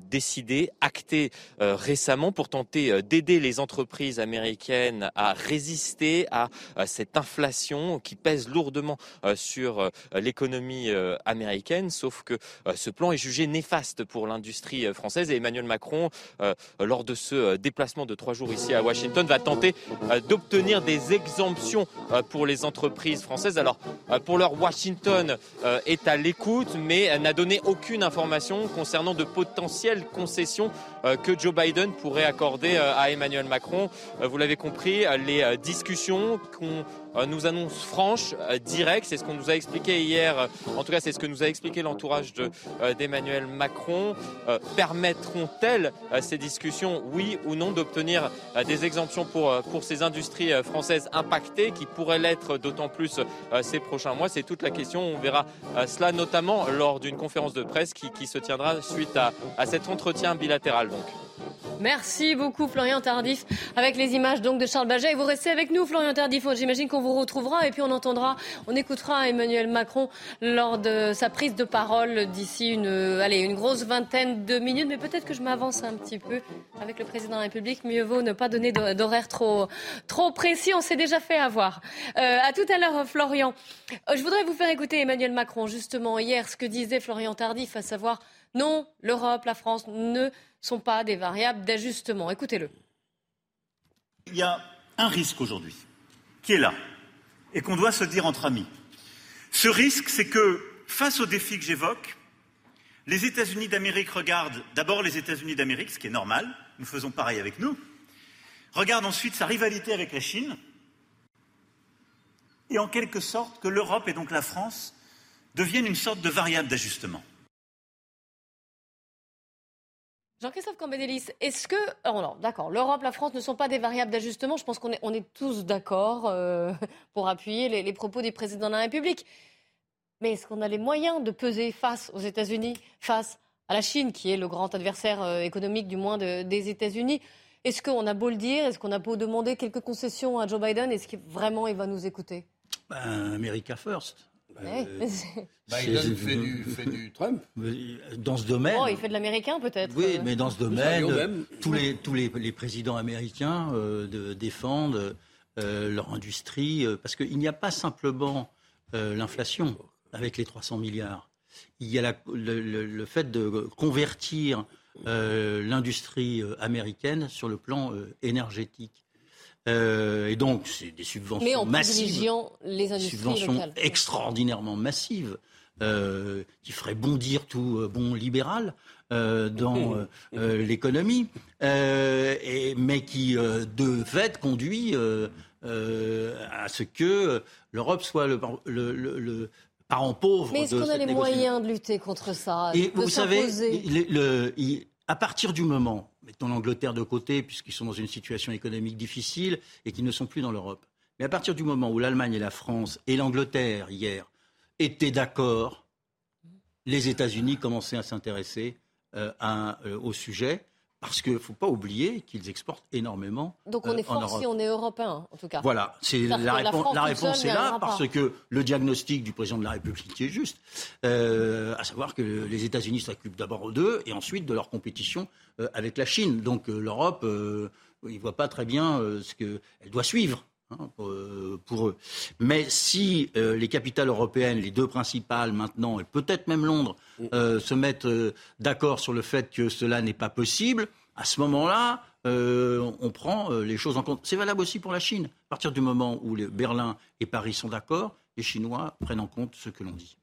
décidé, acté récemment pour tenter d'aider les entreprises américaines à résister à cette inflation qui pèse lourdement sur euh, l'économie euh, américaine, sauf que ce plan est jugé néfaste pour l'industrie française et Emmanuel Macron, lors de ce déplacement de trois jours ici à Washington, va tenter d'obtenir des exemptions pour les entreprises françaises. Alors, pour l'heure, Washington est à l'écoute, mais n'a donné aucune information concernant de potentielles concessions que Joe Biden pourrait accorder à Emmanuel Macron. Vous l'avez compris, les discussions qu'on euh, nous annonce franche, euh, directe. C'est ce qu'on nous a expliqué hier. Euh, en tout cas, c'est ce que nous a expliqué l'entourage d'Emmanuel Macron. Permettront-elles ces discussions, oui ou non, d'obtenir des exemptions pour, ces industries françaises impactées qui pourraient l'être d'autant plus ces prochains mois? C'est toute la question. On verra cela notamment lors d'une conférence de presse qui, se tiendra suite à, à cet entretien bilatéral. Merci beaucoup Florian Tardif avec les images donc de Charles Baget. Et vous restez avec nous Florian Tardif. J'imagine qu'on vous retrouvera et puis on entendra, on écoutera Emmanuel Macron lors de sa prise de parole d'ici une, allez, une grosse vingtaine de minutes. Mais peut-être que je m'avance un petit peu avec le président de la République. Mieux vaut ne pas donner d'horaire trop, trop précis. On s'est déjà fait avoir. Euh, à tout à l'heure Florian. Euh, je voudrais vous faire écouter Emmanuel Macron justement hier ce que disait Florian Tardif, à savoir non, l'Europe, la France ne sont pas des variables d'ajustement. Écoutez-le. Il y a un risque aujourd'hui qui est là et qu'on doit se dire entre amis. Ce risque, c'est que face aux défis que j'évoque, les États-Unis d'Amérique regardent d'abord les États-Unis d'Amérique, ce qui est normal, nous faisons pareil avec nous, regardent ensuite sa rivalité avec la Chine, et en quelque sorte que l'Europe et donc la France deviennent une sorte de variable d'ajustement. Jean-Christophe Cambédélis, est-ce que. Oh non, d'accord, l'Europe, la France ne sont pas des variables d'ajustement. Je pense qu'on est, tous d'accord euh, pour appuyer les, propos du président de la République. Mais est-ce qu'on a les moyens de peser face aux États-Unis, face à la Chine, qui est le grand adversaire euh, économique du moins des États-Unis? Est-ce qu'on a beau le dire Est-ce qu'on a beau demander quelques concessions à Joe Biden Est-ce qu'il vraiment il va nous écouter? Ben, America First. Euh, Biden fait du, fait du, Trump. Dans ce domaine. Oh, il fait de l'américain peut-être. Oui, mais dans ce domaine, tous les, tous les, les présidents américains euh, de, défendent euh, leur industrie parce qu'il n'y a pas simplement l'inflation avec les 300 milliards. il y a la- le, le- le fait de convertir euh, l'industrie euh, américaine sur le plan euh, énergétique. Euh, et donc, c'est des subventions Mais en massives privilégiant les industries subventions locales. extraordinairement massives euh, qui feraient bondir tout euh, bon libéral euh, dans euh, euh, l'économie, euh, mais qui euh, de fait conduit euh, euh, à ce que l'Europe soit le, le- le- le parent pauvre Mais est-ce qu'on a les négociation. moyens de lutter contre ça? Et vous savez, s'imposer le- le- il- à partir du moment, mettons l'Angleterre de côté, puisqu'ils sont dans une situation économique difficile et qu'ils ne sont plus dans l'Europe, mais à partir du moment où l'Allemagne et la France et l'Angleterre, hier, étaient d'accord, les États-Unis commençaient à s'intéresser euh, euh, au sujet, parce qu'il ne faut pas oublier qu'ils exportent énormément Donc on euh, est fort Europe. si on est européen, en tout cas. Voilà, c'est la, réponse, la réponse est là parce que le diagnostic du président de la République est juste, euh, à savoir que les États-Unis s'occupent d'abord d'eux et ensuite de leur compétition euh, avec la Chine. Donc euh, l'Europe, euh, il ne voit pas très bien euh, ce qu'elle doit suivre. Hein, pour, euh, pour eux. Mais si euh, les capitales européennes, les deux principales maintenant, et peut-être même Londres, euh, se mettent euh, d'accord sur le fait que cela n'est pas possible, à ce moment-là, euh, on prend euh, les choses en compte. C'est valable aussi pour la Chine. À partir du moment où les- Berlin et Paris sont d'accord, les Chinois prennent en compte ce que l'on dit.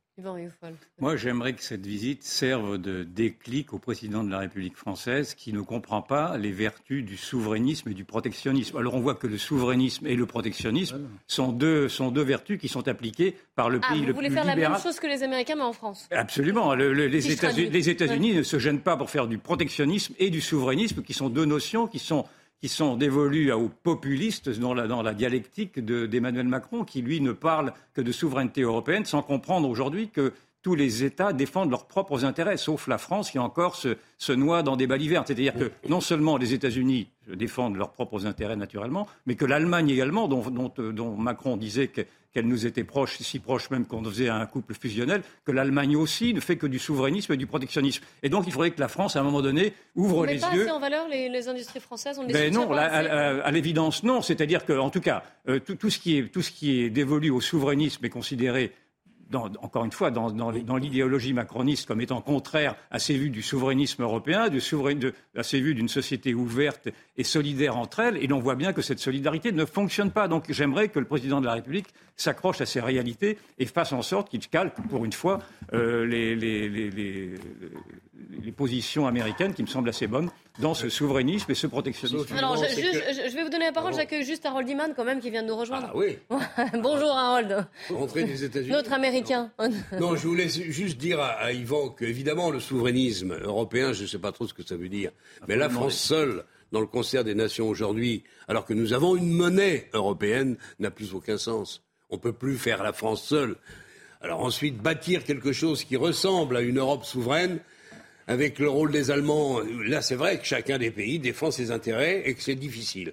Moi, j'aimerais que cette visite serve de déclic au président de la République française qui ne comprend pas les vertus du souverainisme et du protectionnisme. Alors, on voit que le souverainisme et le protectionnisme sont deux, sont deux vertus qui sont appliquées par le Ah, pays vous le voulez plus faire la même chose que les Américains, mais en France Absolument. Le- le- les Si je États- traduis. les États-Unis ne se gênent pas pour faire du protectionnisme et du souverainisme, qui sont deux notions qui sont, qui sont dévolues aux populistes dans la, dialectique de- d'Emmanuel Macron, qui lui ne parle que de souveraineté européenne, sans comprendre aujourd'hui que tous les États défendent leurs propres intérêts, sauf la France qui encore se, se noie dans des balivernes. C'est-à-dire que non seulement les États-Unis défendent leurs propres intérêts naturellement, mais que l'Allemagne également, dont, dont- dont Macron disait que- qu'elle nous était proche, si proche même qu'on faisait un couple fusionnel, que l'Allemagne aussi ne fait que du souverainisme et du protectionnisme. Et donc il faudrait que la France, à un moment donné, ouvre On les met pas yeux. assez en valeur les, les industries françaises on les Ben non, pas à, à- à l'évidence, non. C'est-à-dire que, en tout cas, euh, tout, tout ce qui est, tout ce qui est dévolu au souverainisme est considéré, dans- encore une fois, dans, dans les- dans l'idéologie macroniste comme étant contraire à ces vues du souverainisme européen, du souverain- de- à ces vues d'une société ouverte et solidaire entre elles. Et l'on voit bien que cette solidarité ne fonctionne pas. Donc j'aimerais que le président de la République s'accroche à ces réalités et fasse en sorte qu'il calque, pour une fois, euh, les, les- les- les- les positions américaines qui me semblent assez bonnes dans ce souverainisme et ce protectionnisme. Alors, je, c'est juste- que- je- je vais vous donner la parole. J'accueille juste Harold Iman, quand même, qui vient de nous rejoindre. Ah oui. Bonjour, Harold. Rentrée des États-Unis. Notre Américain. Non, je voulais juste dire à, à Yvan que, évidemment, le souverainisme européen, je ne sais pas trop ce que ça veut dire, mais la France seule, dans le concert des nations aujourd'hui, alors que nous avons une monnaie européenne, n'a plus aucun sens. On ne peut plus faire la France seule. Alors ensuite, bâtir quelque chose qui ressemble à une Europe souveraine, avec le rôle des Allemands, là c'est vrai que chacun des pays défend ses intérêts et que c'est difficile.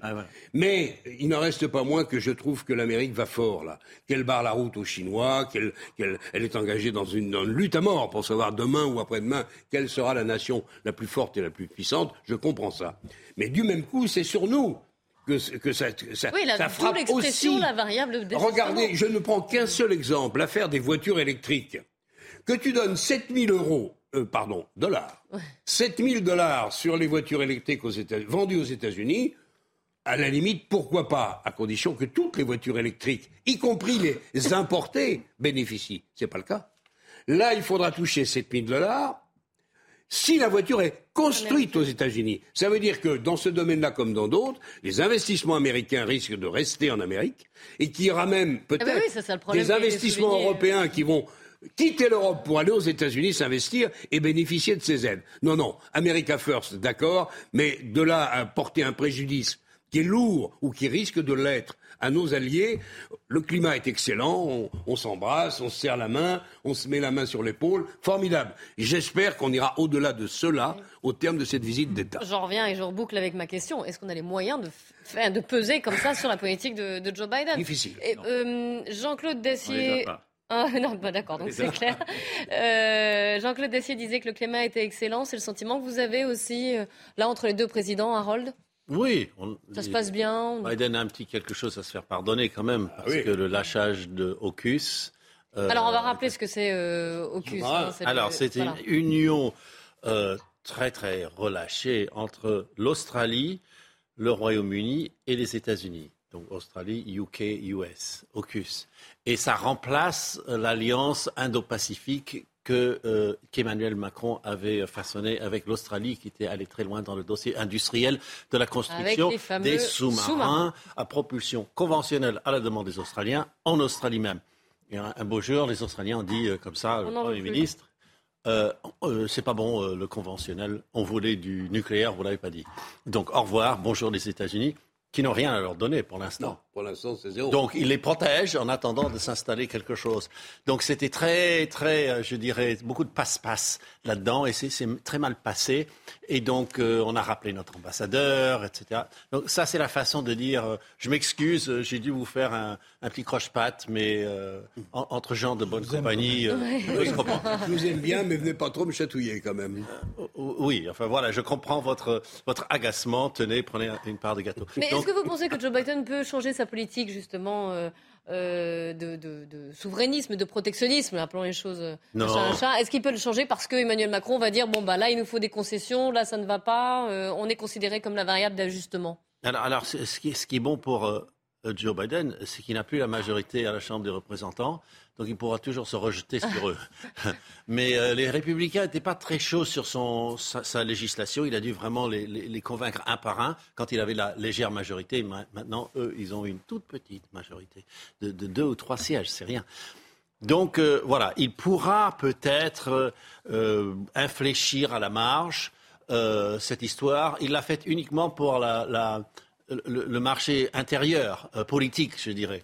Mais il n'en reste pas moins que je trouve que l'Amérique va fort là, qu'elle barre la route aux Chinois, qu'elle qu'elle- elle est engagée dans une, dans une lutte à mort pour savoir demain ou après-demain quelle sera la nation la plus forte et la plus puissante. Je comprends ça. Mais du même coup, c'est sur nous que, que ça, ça, Oui, la ça d'où frappe aussi. la variable. Regardez, je ne prends qu'un seul exemple, l'affaire des voitures électriques. Que tu donnes 7000 euros, euh, pardon, dollars, 7000 dollars sur les voitures électriques aux États- vendues aux États-Unis, à la limite, pourquoi pas, à condition que toutes les voitures électriques, y compris les importées, bénéficient. C'est pas le cas. Là, il faudra toucher 7000 dollars si la voiture est construite aux États-Unis. Ça veut dire que dans ce domaine-là, comme dans d'autres, les investissements américains risquent de rester en Amérique et qu'il y aura même peut-être Ah bah oui, problème des investissements souligné. européens qui vont quitter l'Europe pour aller aux États-Unis s'investir et bénéficier de ces aides. Non, non, America First, d'accord, mais de là à porter un préjudice qui est lourd ou qui risque de l'être à nos alliés, le climat est excellent, on, on s'embrasse, on se serre la main, on se met la main sur l'épaule, formidable. J'espère qu'on ira au-delà de cela au terme de cette visite d'État. J'en reviens et je reboucle avec ma question. Est-ce qu'on a les moyens de, faire, de peser comme ça sur la politique de, de Joe Biden? Difficile. Euh, Jean-Claude Dessier. Ah, non, bah d'accord, donc c'est clair. Euh, Jean-Claude Dessier disait que le climat était excellent. C'est le sentiment que vous avez aussi, euh, là, entre les deux présidents, Harold? Oui. on- Ça se passe bien on- Biden a un petit quelque chose à se faire pardonner quand même, parce oui. que le lâchage de AUKUS euh, Alors, on va rappeler ce que c'est euh, AUKUS. Ah, hein, alors, c'est une union euh, très, très relâchée entre l'Australie, le Royaume-Uni et les États-Unis. Donc, Australie, UK, US, AUKUS. Et ça remplace euh, l'alliance Indo-Pacifique que, euh, qu'Emmanuel Macron avait façonnée avec l'Australie, qui était allé très loin dans le dossier industriel de la construction des sous-marins. à propulsion conventionnelle à la demande des Australiens, en Australie même. Et un, un beau jour, les Australiens ont dit euh, comme ça, le On veut Premier ministre, euh, euh, c'est pas bon euh, le conventionnel, on voulait du nucléaire, vous l'avez pas dit. Donc au revoir, bonjour les États-Unis, qui n'ont rien à leur donner pour l'instant. Pour l'instant, c'est zéro. Donc, il les protège en attendant de s'installer quelque chose. Donc, c'était très, très, euh, je dirais, beaucoup de passe-passe là-dedans, et c'est très mal passé. Et donc, euh, on a rappelé notre ambassadeur, etc. Donc, ça, c'est la façon de dire, euh, je m'excuse, j'ai dû vous faire un, un petit croche-patte, mais euh, en- entre gens de bonne compagnie, euh, je comprends. Je vous aime bien, mais venez pas trop me chatouiller quand même. Oui, enfin voilà, je comprends votre, votre agacement. Tenez, prenez une part de gâteau. Mais est-ce que vous pensez que Joe Biden peut changer sa politique, justement, euh, euh, de, de- de souverainisme, de protectionnisme, appelons les choses euh, Est-ce qu'il peut le changer parce que Emmanuel Macron va dire bon, bah là, il nous faut des concessions, là, ça ne va pas, euh, on est considéré comme la variable d'ajustement? Alors, alors ce, qui, ce qui est bon pour Joe Biden, c'est qu'il n'a plus la majorité à la Chambre des représentants, donc il pourra toujours se rejeter sur eux. Mais euh, les républicains n'étaient pas très chauds sur son, sa, sa législation. Il a dû vraiment les, les- les convaincre un par un quand il avait la légère majorité. Ma- Maintenant, eux, ils ont une toute petite majorité de, de deux ou trois sièges, c'est rien. Donc euh, voilà, il pourra peut-être euh, euh, infléchir à la marge euh, cette histoire. Il l'a fait uniquement pour la, la- le, le marché intérieur, euh, politique, je dirais.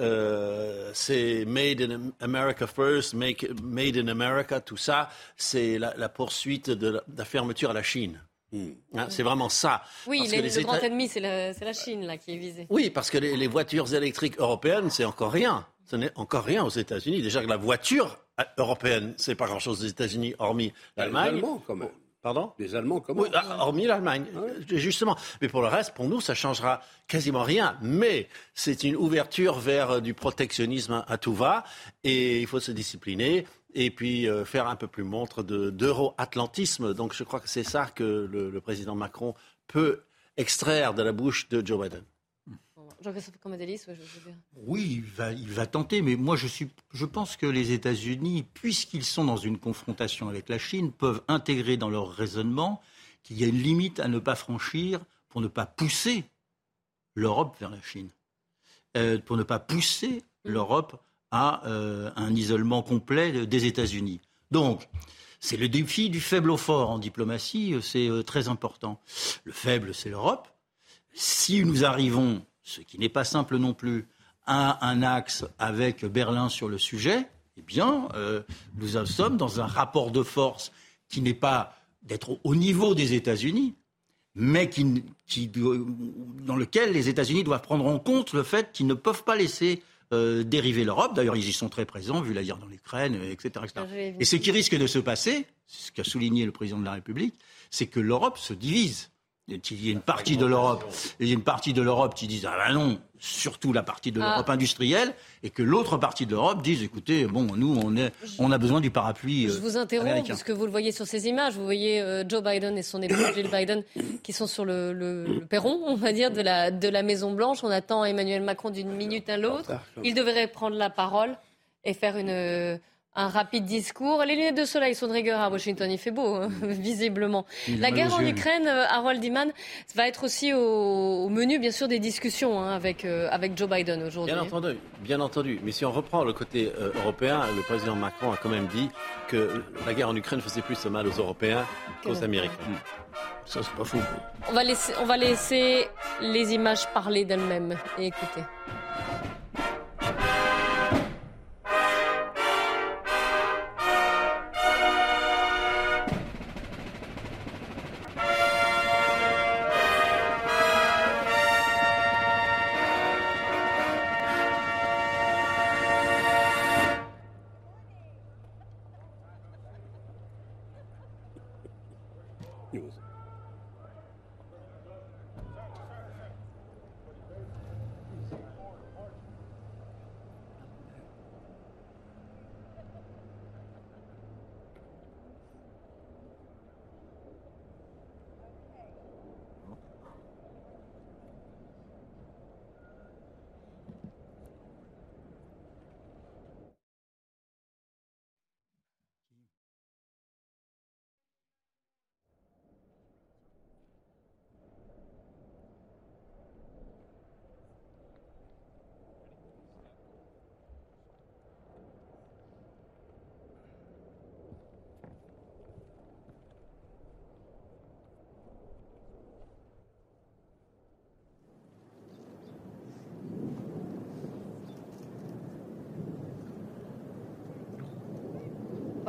Euh, c'est Made in America First, make, Made in America, tout ça, c'est la, la poursuite de la, de la fermeture à la Chine. Hein, c'est vraiment ça. Oui, Parce les- que le grand ennemi, c'est la, c'est la Chine, là, qui est visée. oui, parce que les, les voitures électriques européennes, c'est encore rien. Ce n'est encore rien aux États-Unis. Déjà que la voiture euh, européenne, c'est pas grand-chose aux États-Unis, hormis l'Allemagne. Pardon Les Allemands, comment Oui, ah, hormis l'Allemagne, euh, justement. Mais pour le reste, pour nous, ça changera quasiment rien. Mais c'est une ouverture vers euh, du protectionnisme à, tout va, et il faut se discipliner et puis euh, faire un peu plus montre de- d'euro-atlantisme. Donc, je crois que c'est ça que le, le président Macron peut extraire de la bouche de Joe Biden. Jean-Christophe Comadélis, ouais, je veux dire. Oui, il va, il va tenter, mais moi je, suis, je pense que les États-Unis, puisqu'ils sont dans une confrontation avec la Chine, peuvent intégrer dans leur raisonnement qu'il y a une limite à ne pas franchir pour ne pas pousser l'Europe vers la Chine, Euh, pour ne pas pousser l'Europe à euh, un isolement complet de- des États-Unis. Donc, c'est le défi du faible au fort en diplomatie, euh, c'est euh, très important. Le faible, c'est l'Europe. Si nous arrivons, ce qui n'est pas simple non plus, à un axe avec Berlin sur le sujet, eh bien, euh, nous en sommes dans un rapport de force qui n'est pas d'être au- au niveau des États-Unis, mais qui, qui doit- dans lequel les États-Unis doivent prendre en compte le fait qu'ils ne peuvent pas laisser euh, dériver l'Europe. D'ailleurs, ils y sont très présents, vu la guerre dans l'Ukraine, etc. etc. Et ce qui risque de se passer, c'est ce qu'a souligné le président de la République, c'est que l'Europe se divise. Il y a une partie de l'Europe, il y a une partie de l'Europe qui disent ah ben non, surtout la partie de Ah. l'Europe industrielle, et que l'autre partie de l'Europe dise écoutez, bon, nous on est, on a besoin du parapluie. Je euh, vous interromps, américain. puisque vous le voyez sur ces images. Vous voyez euh, Joe Biden et son épouse Jill Biden qui sont sur le, le- le perron, on va dire, de la, de la Maison-Blanche. On attend Emmanuel Macron d'une minute à l'autre. Il devrait prendre la parole et faire une, euh, un rapide discours. Les lunettes de soleil sont de rigueur à Washington. Il fait beau, hein, visiblement. Il a La guerre en. Ukraine, euh, Harold Iman, va être aussi au, au menu, bien sûr, des discussions hein, avec, euh, avec Joe Biden aujourd'hui. Bien entendu, bien entendu. Mais si on reprend le côté euh, européen, le président Macron a quand même dit que la guerre en Ukraine faisait plus de mal aux Européens qu'aux Américains. Ça, c'est pas fou. On va laisser, on va laisser les images parler d'elles-mêmes et écouter.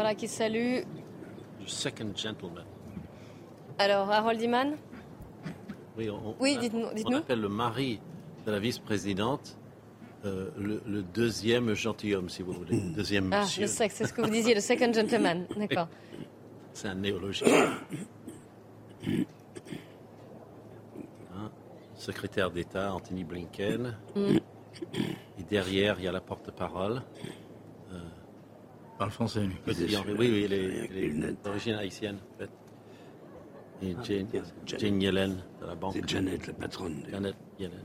Voilà, qui salue. Du second gentleman. Alors, Harold Iman Oui, on, Oui, on- dites-nous- on dites-nous. appelle le mari de la vice-présidente euh, le, le deuxième gentilhomme, si vous voulez. Deuxième Ah, monsieur. le sexe, c'est ce que vous disiez, le second gentleman. D'accord. C'est un néologisme. Hein, Secrétaire d'État, Anthony Blinken. Mm. Et derrière, il y a la porte-parole. Parle français, lui. Oui, oui, il est, d'origine haïtienne, en fait. Et Jane, Jane Yellen, de la banque. C'est Janet, la patronne. Janet Yellen.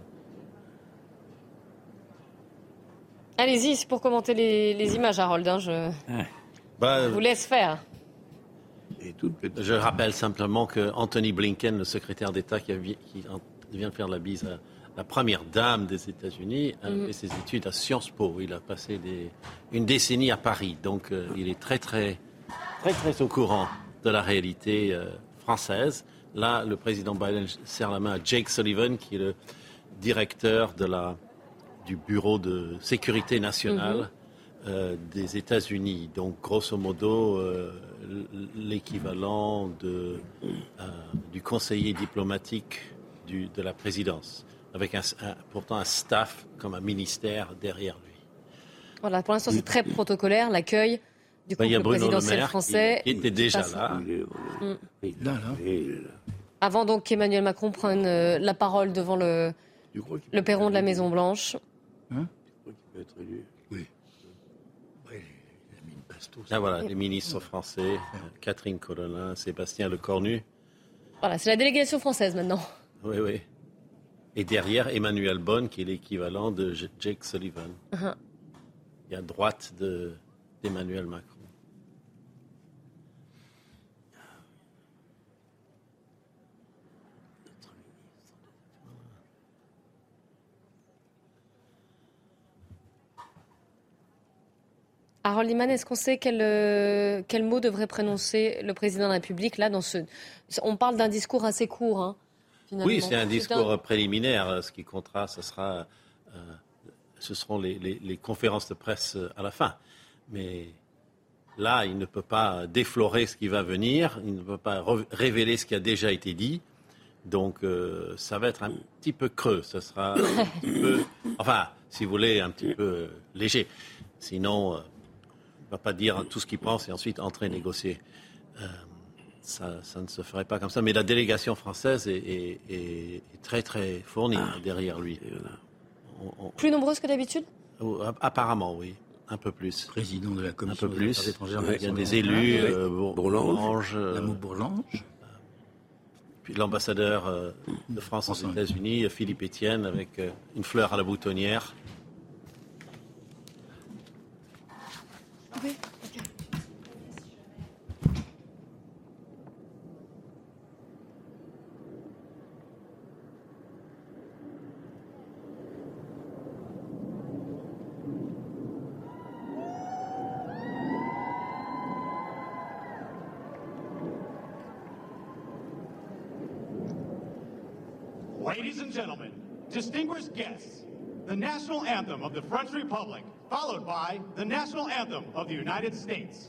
Allez-y, c'est pour commenter les, les images, Harold. hein, je Bah, vous laisse faire. Je rappelle simplement que Anthony Blinken, le secrétaire d'État qui, a qui en- vient de faire la bise à la première dame des États-Unis, a Mhm. fait ses études à Sciences Po. Il a passé des- une décennie à Paris, donc euh, il est très très très très au courant de la réalité euh, française. Là, le président Biden serre la main à Jake Sullivan, qui est le directeur de la, du bureau de sécurité nationale euh, des États-Unis. Donc, grosso modo, euh, l'équivalent euh, du conseiller diplomatique du- de la présidence, avec un- un- pourtant un staff comme un ministère derrière lui. Voilà, pour l'instant, c'est très protocolaire, l'accueil du Ben, couple présidentiel Maire qui- français. qui, était déjà là. Mm. Là, là. Avant donc qu'Emmanuel Macron prenne euh, la parole devant le, le perron de la Maison-Blanche. Oui. Là, voilà, les ministres français, euh, Catherine Colonna, Sébastien Lecornu. Voilà, c'est la délégation française maintenant. Oui, oui. Et derrière, Emmanuel Bonne, qui est l'équivalent de Jake Sullivan. Mhm. Et à droite de- d'Emmanuel Macron. Harold Iman, est-ce qu'on sait quel, euh, quel mot devrait prononcer le président de la République là dans ce... On parle d'un discours assez court, hein, finalement. Oui, c'est un discours préliminaire. Ce qui comptera, ce, sera, euh, ce seront les, les- les conférences de presse euh, à la fin. Mais là, il ne peut pas déflorer ce qui va venir, il ne peut pas révéler ce qui a déjà été dit. Donc, euh, ça va être un petit peu creux. Ce sera un petit peu, enfin, si vous voulez, un petit peu euh, léger. Sinon, euh, il ne va pas dire tout ce qu'il pense et ensuite entrer négocier. Euh, ça, ça ne se ferait pas comme ça. Mais la délégation française est, est- est- est très très fournie derrière lui. On- on- Plus nombreuse que d'habitude? Oh, apparemment, oui. Un peu plus. Président de la Un Commission peu des plus. Affaires étrangères de Il y a des élus, euh, Bourlange. Bourlange, euh, L'amour Bourlange. puis l'ambassadeur euh, de France aux États-Unis, Philippe Etienne, avec euh, une fleur à la boutonnière. Oui. Republic, followed by the national anthem of the United States.